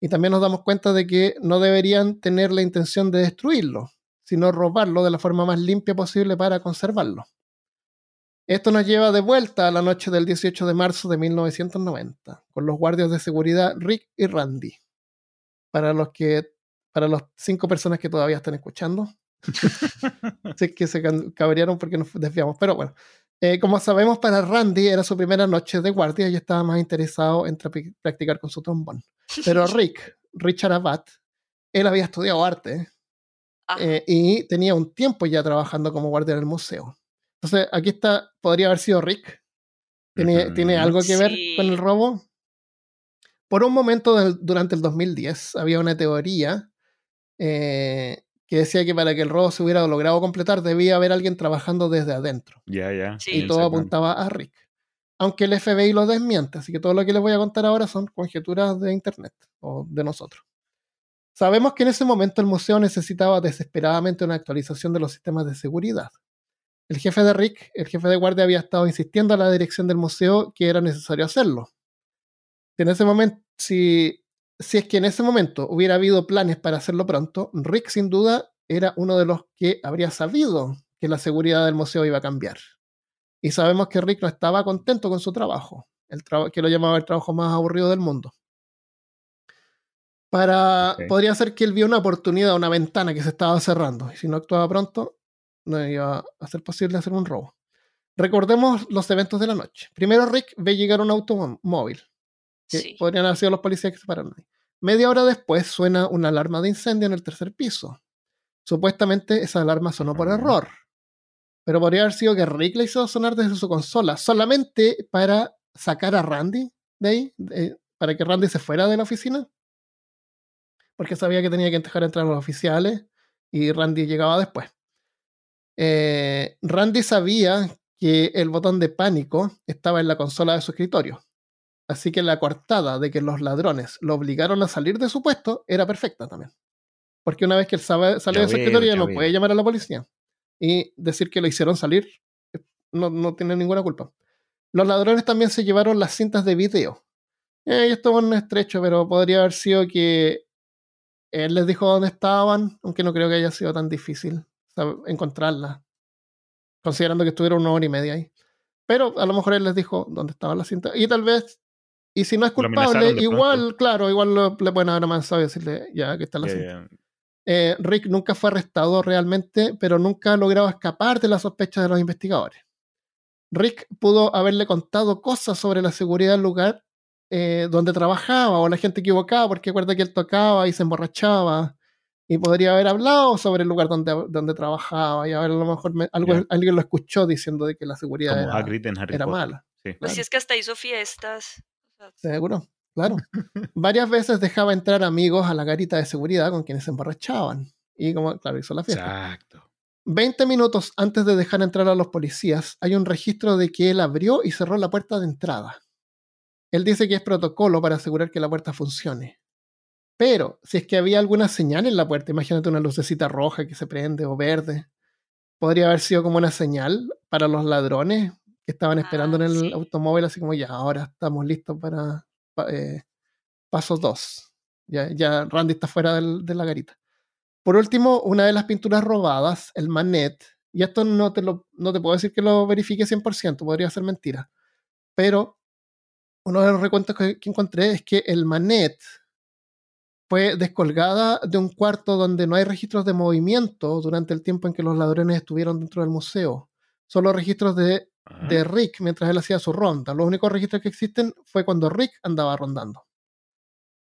Y también nos damos cuenta de que no deberían tener la intención de destruirlo, sino robarlo de la forma más limpia posible para conservarlo. Esto nos lleva de vuelta a la noche del 18 de marzo de 1990, con los guardias de seguridad Rick y Randy. Para los que, para las cinco personas que todavía están escuchando, sé que se cabrearon porque nos desviamos, pero bueno. Eh, como sabemos, para Randy era su primera noche de guardia y estaba más interesado en practicar con su trombón. Pero Rick, Richard Abad, él había estudiado arte eh, y tenía un tiempo ya trabajando como guardia en el museo. Entonces, aquí está, podría haber sido Rick. ¿Tiene. ¿tiene algo que ver Sí. con el robo? Por un momento del- durante el 2010 había una teoría eh, que decía que para que el robo se hubiera logrado completar debía haber alguien trabajando desde adentro. Ya, ya. Sí. Y todo apuntaba a Rick. Aunque el FBI lo desmiente, así que todo lo que les voy a contar ahora son conjeturas de internet o de nosotros. Sabemos que en ese momento el museo necesitaba desesperadamente una actualización de los sistemas de seguridad. El jefe de Rick, el jefe de guardia, había estado insistiendo a la dirección del museo que era necesario hacerlo. En ese momento, si, si es que en ese momento hubiera habido planes para hacerlo pronto, Rick sin duda era uno de los que habría sabido que la seguridad del museo iba a cambiar. Y sabemos que Rick no estaba contento con su trabajo, el que lo llamaba el trabajo más aburrido del mundo. Para. Podría ser que él vio una oportunidad, una ventana que se estaba cerrando, y si no actuaba pronto, no iba a ser posible hacer un robo. Recordemos los eventos de la noche. Primero Rick ve llegar un automóvil, que Sí. podrían haber sido los policías que se pararon ahí. Media hora después suena una alarma de incendio en el tercer piso. Supuestamente esa alarma sonó por Ajá. error. Pero podría haber sido que Rick la hizo sonar desde su consola, solamente para sacar a Randy de ahí, de- para que Randy se fuera de la oficina. Porque sabía que tenía que dejar entrar a los oficiales y Randy llegaba después. Eh, Randy sabía que el botón de pánico estaba en la consola de su escritorio. Así que la coartada de que los ladrones lo obligaron a salir de su puesto era perfecta también. Porque una vez que él Ya de su escritorio no puede llamar a la policía. Y decir que lo hicieron salir eh, no, no tiene ninguna culpa. Los ladrones también se llevaron las cintas de video. Eh, esto es un estrecho, pero podría haber sido que él les dijo dónde estaban, aunque no creo que haya sido tan difícil encontrarla, considerando que estuvieron una hora y media ahí. Pero a lo mejor él les dijo dónde estaba la cinta. Y tal vez, y si no es culpable, igual, claro, igual le pueden haber y decirle, ya, que está la cinta. Eh, Rick nunca fue arrestado realmente, pero nunca ha logrado escapar de las sospechas de los investigadores. Rick pudo haberle contado cosas sobre la seguridad del lugar eh, donde trabajaba o la gente equivocada, porque recuerda que él tocaba y se emborrachaba y podría haber hablado sobre el lugar donde, donde trabajaba y a ver a lo mejor alguien lo escuchó diciendo de que la seguridad era, mala. Pues si es que hasta hizo fiestas. Seguro, claro. Varias veces dejaba entrar amigos a la garita de seguridad con quienes se emborrachaban. Y como, claro, hizo la fiesta. Exacto. Veinte minutos antes de dejar entrar a los policías, hay un registro de que él abrió y cerró la puerta de entrada. Él dice que es protocolo para asegurar que la puerta funcione. Pero si es que había alguna señal en la puerta, imagínate una lucecita roja que se prende o verde, podría haber sido como una señal para los ladrones que estaban esperando en ah, el automóvil, así como ya, ahora estamos listos para eh, paso 2. Ya, ya Randy está fuera de la garita. Por último, una de las pinturas robadas, el Manet, y esto no te, lo, no te puedo decir que lo verifique 100%, podría ser mentira, pero uno de los recuentos que encontré es que el Manet fue descolgada de un cuarto donde no hay registros de movimiento durante el tiempo en que los ladrones estuvieron dentro del museo. Solo registros de, de. Rick mientras él hacía su ronda. Los únicos registros que existen fue cuando Rick andaba rondando.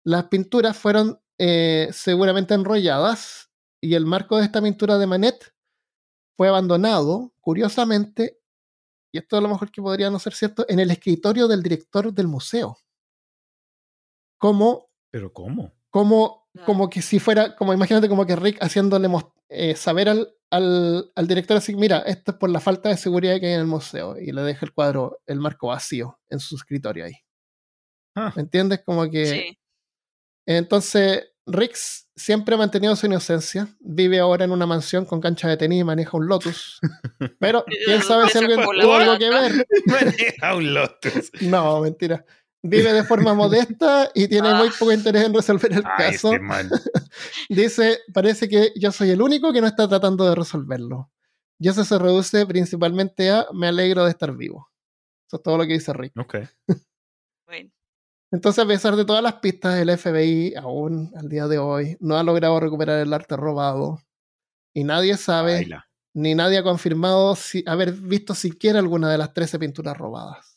Las pinturas fueron eh, seguramente enrolladas y el marco de esta pintura de Manet fue abandonado, curiosamente, y esto a lo mejor que podría no ser cierto, en el escritorio del director del museo. Como. ¿Pero cómo? como, como que si fuera, como imagínate como que Rick haciéndole eh, saber al, al, al, director así, mira, esto es por la falta de seguridad que hay en el museo, y le deja el cuadro, el marco vacío en su escritorio ahí. Ah. ¿Me entiendes? Como que... Sí. Entonces, Rick siempre ha mantenido su inocencia, vive ahora en una mansión con cancha de tenis y maneja un Lotus. Pero quién sabe si alguien tuvo algo que ver. Maneja un Lotus. No, mentira vive de forma modesta y tiene muy ah. poco interés en resolver el caso. Dice, parece que yo soy el único que no está tratando de resolverlo. Y eso se reduce principalmente a me alegro de estar vivo. Eso es todo lo que dice Rick. Ok. Entonces, a pesar de todas las pistas, el FBI aún al día de hoy no ha logrado recuperar el arte robado. Y nadie sabe, ni nadie ha confirmado si, haber visto siquiera alguna de las 13 pinturas robadas.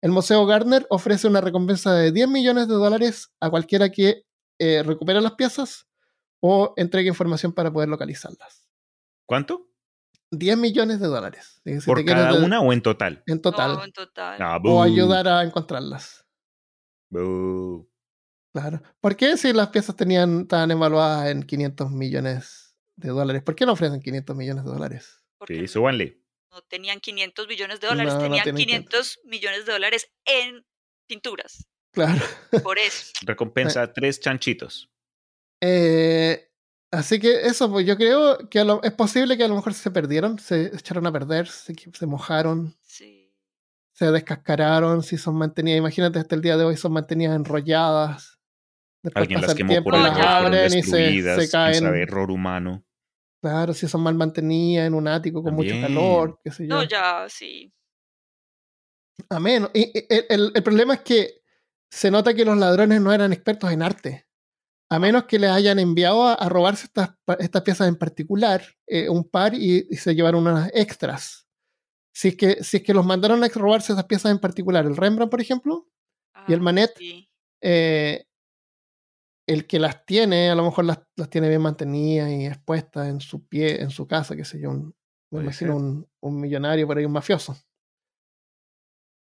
El Museo Gardner ofrece una recompensa de 10 millones de dólares a cualquiera que eh, recupere las piezas o entregue información para poder localizarlas. ¿Cuánto? 10 millones de dólares. ¿Por cada una o en total? En total. en total. Ah, o ayudar a encontrarlas. Claro. ¿Por qué si las piezas tenían, estaban evaluadas en 500 millones de dólares? ¿Por qué no ofrecen 500 millones de dólares? Sí, súbanle no tenían 500 millones de dólares, tenían 500 millones de dólares en pinturas. Claro. Por eso. Recompensa tres chanchitos. Eh, así que eso, pues yo creo que es posible que a lo mejor se perdieron, se echaron a perder, se, se mojaron. Sí. Se descascararon, si son mantenidas, imagínate hasta el día de hoy son mantenidas enrolladas. Después Alguien las quemó por las abren y se, se caen. error humano. Claro, si son mal mantenidas en un ático con mucho calor, qué sé yo. No, ya, sí. A menos. Y, el, el, problema es que se nota que los ladrones no eran expertos en arte. A menos que les hayan enviado a, robarse estas, estas, piezas en particular, eh, un par, y, se llevaron unas extras. Si es, que, si es que los mandaron a robarse esas piezas en particular, el Rembrandt, por ejemplo, y el ah, Manet, eh, el que las tiene, a lo mejor las, las, tiene bien mantenidas y expuestas en su pie, en su casa, qué sé yo, un, un, un, millonario por ahí, un mafioso.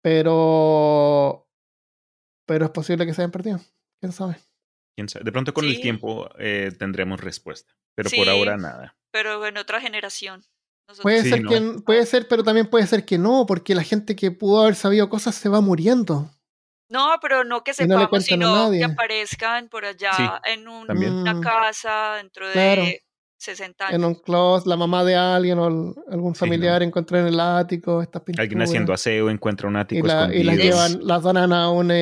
Pero, pero es posible que se hayan perdido. ¿Quién sabe? ¿Quién sabe? De pronto con el tiempo eh, tendremos respuesta, pero por ahora nada. Pero en otra generación. Puede ser que, puede ser, pero también puede ser que no, porque la gente que pudo haber sabido cosas se va muriendo. No, pero no que sepamos, sino que aparezcan por allá en una casa dentro de 60 años. En un closet, la mamá de alguien o algún familiar encuentra en el ático estas pinturas. Alguien haciendo aseo encuentra un ático y, la, y las llevan, las donan a una,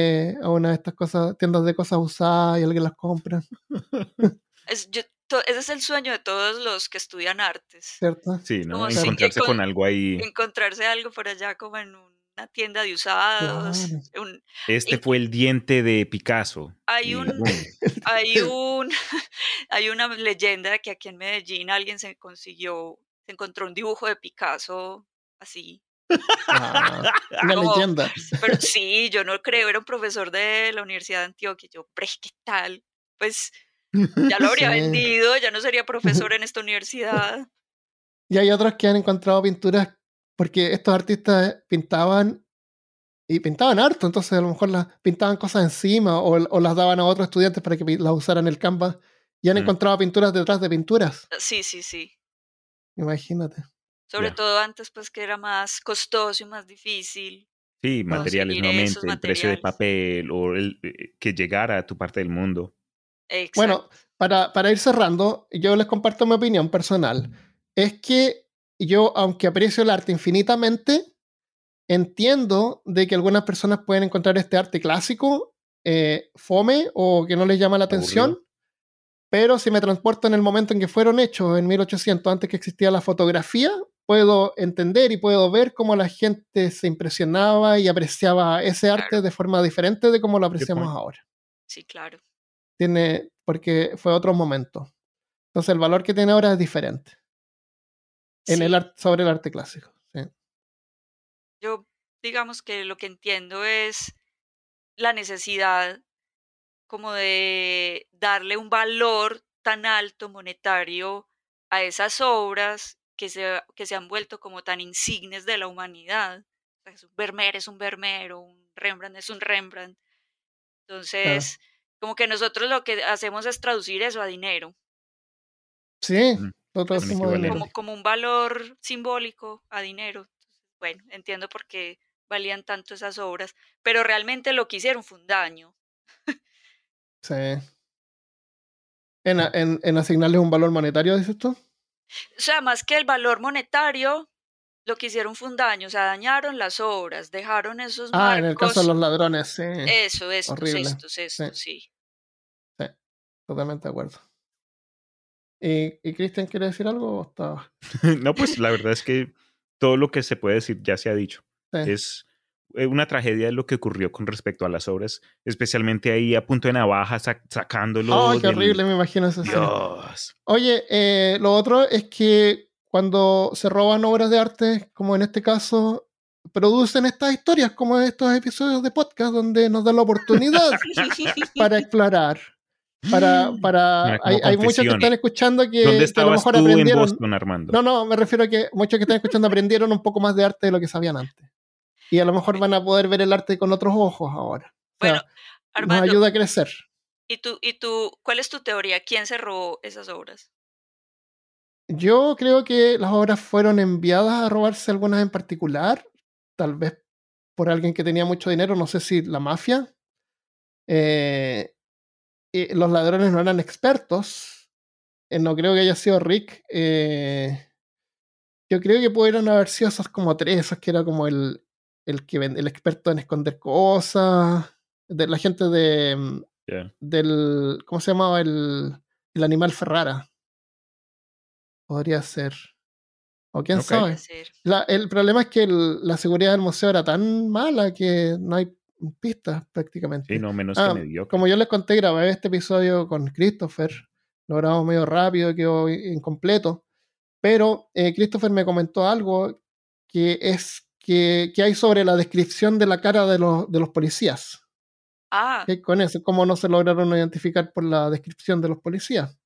a una de estas cosas, tiendas de cosas usadas y alguien las compra. es, yo ese es el sueño de todos los que estudian artes. ¿Cierto? Sí, ¿no? Como si- Encontrarse con- con algo ahí. Encontrarse algo por allá como en una tienda de usados. Claro. un- Este y- fue el diente de Picasso. hay un, hay un, hay una leyenda de que aquí en Medellín alguien se consiguió, se encontró un dibujo de Picasso así. Ah, una Como- leyenda. Pero sí, yo no creo, era un profesor de la Universidad de Antioquia. Yo, "Bre, ¿qué tal? Pues ya lo habría Sí. vendido, ya no sería profesor en esta universidad. Y hay otros que han encontrado pinturas porque estos artistas pintaban y pintaban harto, entonces a lo mejor las pintaban cosas encima o, o las daban a otros estudiantes para que las usaran en el Canvas y han Mm. encontrado pinturas detrás de pinturas. Sí, sí, sí. Imagínate. Sobre todo antes, pues que era más costoso y más difícil. Sí, materiales nuevamente, esos el precio de materiales. papel o el, eh, que llegara a tu parte del mundo. Exacto. Bueno, para, para ir cerrando, yo les comparto mi opinión personal. Es que yo, aunque aprecio el arte infinitamente, entiendo de que algunas personas pueden encontrar este arte clásico eh, fome o que no les llama la atención. Aburrido. Pero si me transporto en el momento en que fueron hechos, en 1800, antes que existía la fotografía, puedo entender y puedo ver cómo la gente se impresionaba y apreciaba ese arte de forma diferente de como lo apreciamos ahora sí, claro. tiene, porque fue otro momento. Entonces el valor que tiene ahora es diferente en Sí. el art- sobre el arte clásico. sí. Yo, digamos que lo que entiendo es la necesidad como de darle un valor tan alto monetario a esas obras que se, que se han vuelto como tan insignes de la humanidad. O sea, es un Vermeer es un Vermeer, o un Rembrandt es un Rembrandt. Entonces, como que nosotros lo que hacemos es traducir eso a dinero, Sí, Como, como un valor simbólico a dinero. Bueno, entiendo por qué valían tanto esas obras, pero realmente lo que hicieron fue un daño. Sí. En, en, en asignarles un valor monetario, dices tú. O sea, más que el valor monetario, lo que hicieron fue un daño, o sea, dañaron las obras, dejaron esos Ah, en el caso de los ladrones, sí. Eso, estos, horrible, estos, estos, sí. Totalmente de acuerdo. ¿Y, y Cristian quiere decir algo? o está- no, pues la verdad es que todo lo que se puede decir ya se ha dicho. Sí. Es eh, una tragedia lo que ocurrió con respecto a las obras, especialmente ahí a punto de navaja, sac- sacándolo. Ay, qué del- horrible, me imagino escena. Dios. Oye, eh, lo otro es que cuando se roban obras de arte, como en este caso, producen estas historias, como estos episodios de podcast, donde nos dan la oportunidad para explorar. Para, para, Mira, como hay, hay muchos que están escuchando que, ¿Dónde que a lo mejor tú en aprendieron. Boston, Armando? No, no, me refiero a que muchos que están escuchando aprendieron un poco más de arte de lo que sabían antes. Y a lo mejor van a poder ver el arte con otros ojos ahora. O sea, Bueno, nos Armando, ayuda a crecer. ¿y tú, ¿y tú, cuál es tu teoría? ¿Quién se robó esas obras? Yo creo que las obras fueron enviadas a robarse algunas en particular, tal vez por alguien que tenía mucho dinero, no sé si la mafia. Eh, y los ladrones no eran expertos. Eh, no creo que haya sido Rick. Eh, yo creo que pudieron haber sido esos como tres, esos que era como el, el que ven- el experto en esconder cosas, de la gente de mm, del ¿cómo se llamaba el, el animal Ferrara? Podría ser. O quién Ok. sabe. La- el problema es que el- la seguridad del museo era tan mala que no hay pistas prácticamente. Sí, no, menos Ah, que mediocre. Como yo les conté, grabé este episodio con Christopher. Lo grabamos medio rápido, quedó i- incompleto. Pero eh, Christopher me comentó algo que es que, que hay sobre la descripción de la cara de los, de los policías. Ah, ¿Qué con eso? ¿Cómo no se lograron identificar por la descripción de los policías?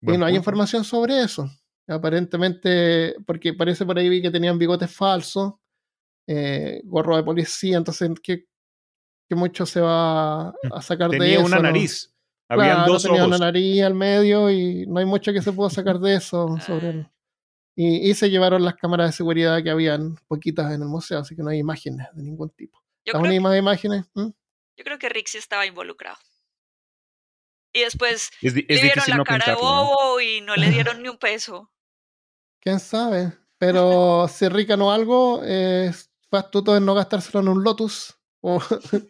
Buen y no hay información sobre eso. Aparentemente, porque parece por ahí vi que tenían bigotes falsos, eh, gorro de policía, entonces, ¿qué, qué mucho se va a sacar de Tenía eso? una no? nariz. Habían Claro, dos tenía ojos. una nariz al medio y no hay mucho que se pueda sacar de eso sobre él. Y, y se llevaron las cámaras de seguridad que habían poquitas en el museo, así que no hay imágenes de ningún tipo. creo, que, únicas imágenes, ¿Mm? yo creo que Rick sí estaba involucrado. Y después Es, le es dieron difícil la no cara de pensarlo. ¿no? bobo y no le dieron ni un peso. quién sabe. Pero si Rick ganó algo, eh, fue astuto en no gastárselo en un Lotus o,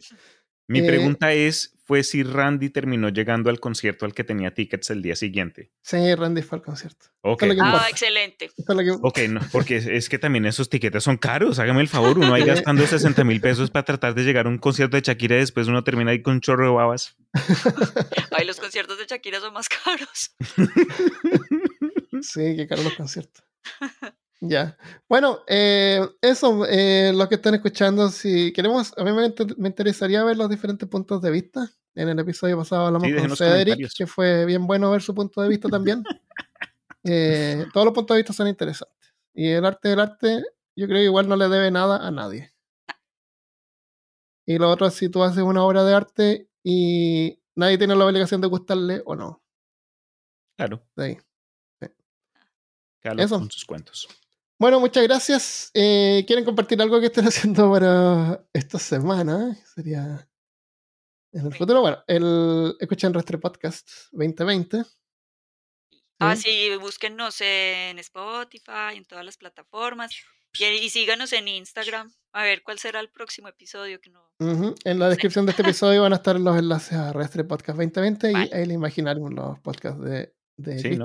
Mi Eh, pregunta es, fue si Randy terminó llegando al concierto al que tenía tickets el día siguiente. Sí, Randy fue al concierto. Es Ah, importa. excelente. Es que- ok, no, porque es, es que también esos tiquetes son caros. Hágame el favor, uno ahí Sí. gastando 60 mil pesos para tratar de llegar a un concierto de Shakira y después uno termina ahí con un chorro de babas. Ay, los conciertos de Shakira son más caros. Sí, que caro los conciertos. Ya. Bueno, eh, eso, eh, los que están escuchando, si queremos, a mí me, inter- me interesaría ver los diferentes puntos de vista. En el episodio pasado hablamos Sí, con Cedric, que fue bien bueno ver su punto de vista también. Eh, todos los puntos de vista son interesantes. Y el arte del arte, yo creo que igual no le debe nada a nadie. Y lo otro es si tú haces una obra de arte y nadie tiene la obligación de gustarle o no. Claro, De ahí. Carlos Eso. con sus cuentos. Bueno, muchas gracias. Eh, ¿Quieren compartir algo que estén haciendo para esta semana? Sería en el futuro. Bueno, el escuchen Restre Podcast 2020. Ah, Sí. búsquennos en Spotify, en todas las plataformas. Y, y síganos en Instagram. A ver cuál será el próximo episodio que no. En la descripción de este episodio van a estar los enlaces a Restre Podcast 2020 y Vale. el Imaginarium, los podcasts de, de Sí, ¿no?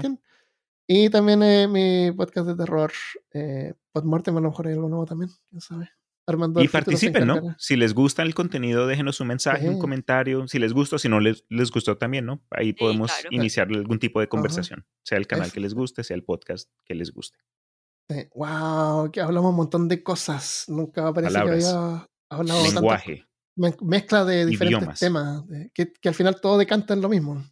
Y también eh, mi podcast de terror, eh, Podmortem, a lo mejor hay algo nuevo también, quién sabe. Armando Y participen, ¿no? Si les gusta el contenido, déjenos un mensaje, un comentario. Si les gusta, si no les, les gustó también, ¿no? Ahí podemos claro. iniciar algún tipo de conversación, sea el canal Eso. que les guste, sea el podcast que les guste. wow, que hablamos un montón de cosas. Nunca parece Palabras. que había hablado Lenguaje. me- mezcla de diferentes Idiomas. temas, que al final todo decanta en lo mismo,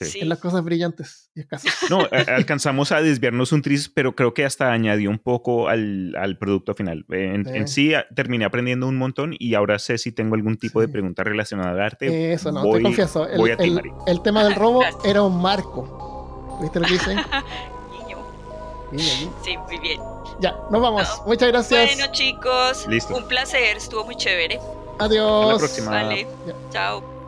Sí. En las cosas brillantes y escasas. No, alcanzamos a desviarnos un tris, pero creo que hasta añadió un poco al, al producto final. En, en sí, a- terminé aprendiendo un montón y ahora sé si tengo algún tipo de pregunta relacionada al arte. Eso no, voy- te confieso. El, voy a ti, el- tema del robo Gracias. era un marco. ¿Viste lo que dice? Niño. Niña, niña. Sí, muy bien. Ya, nos vamos. Muchas gracias. Bueno, chicos, Listo. un placer. Estuvo muy chévere. Adiós. Hasta la próxima. Vale. Ya. Chao.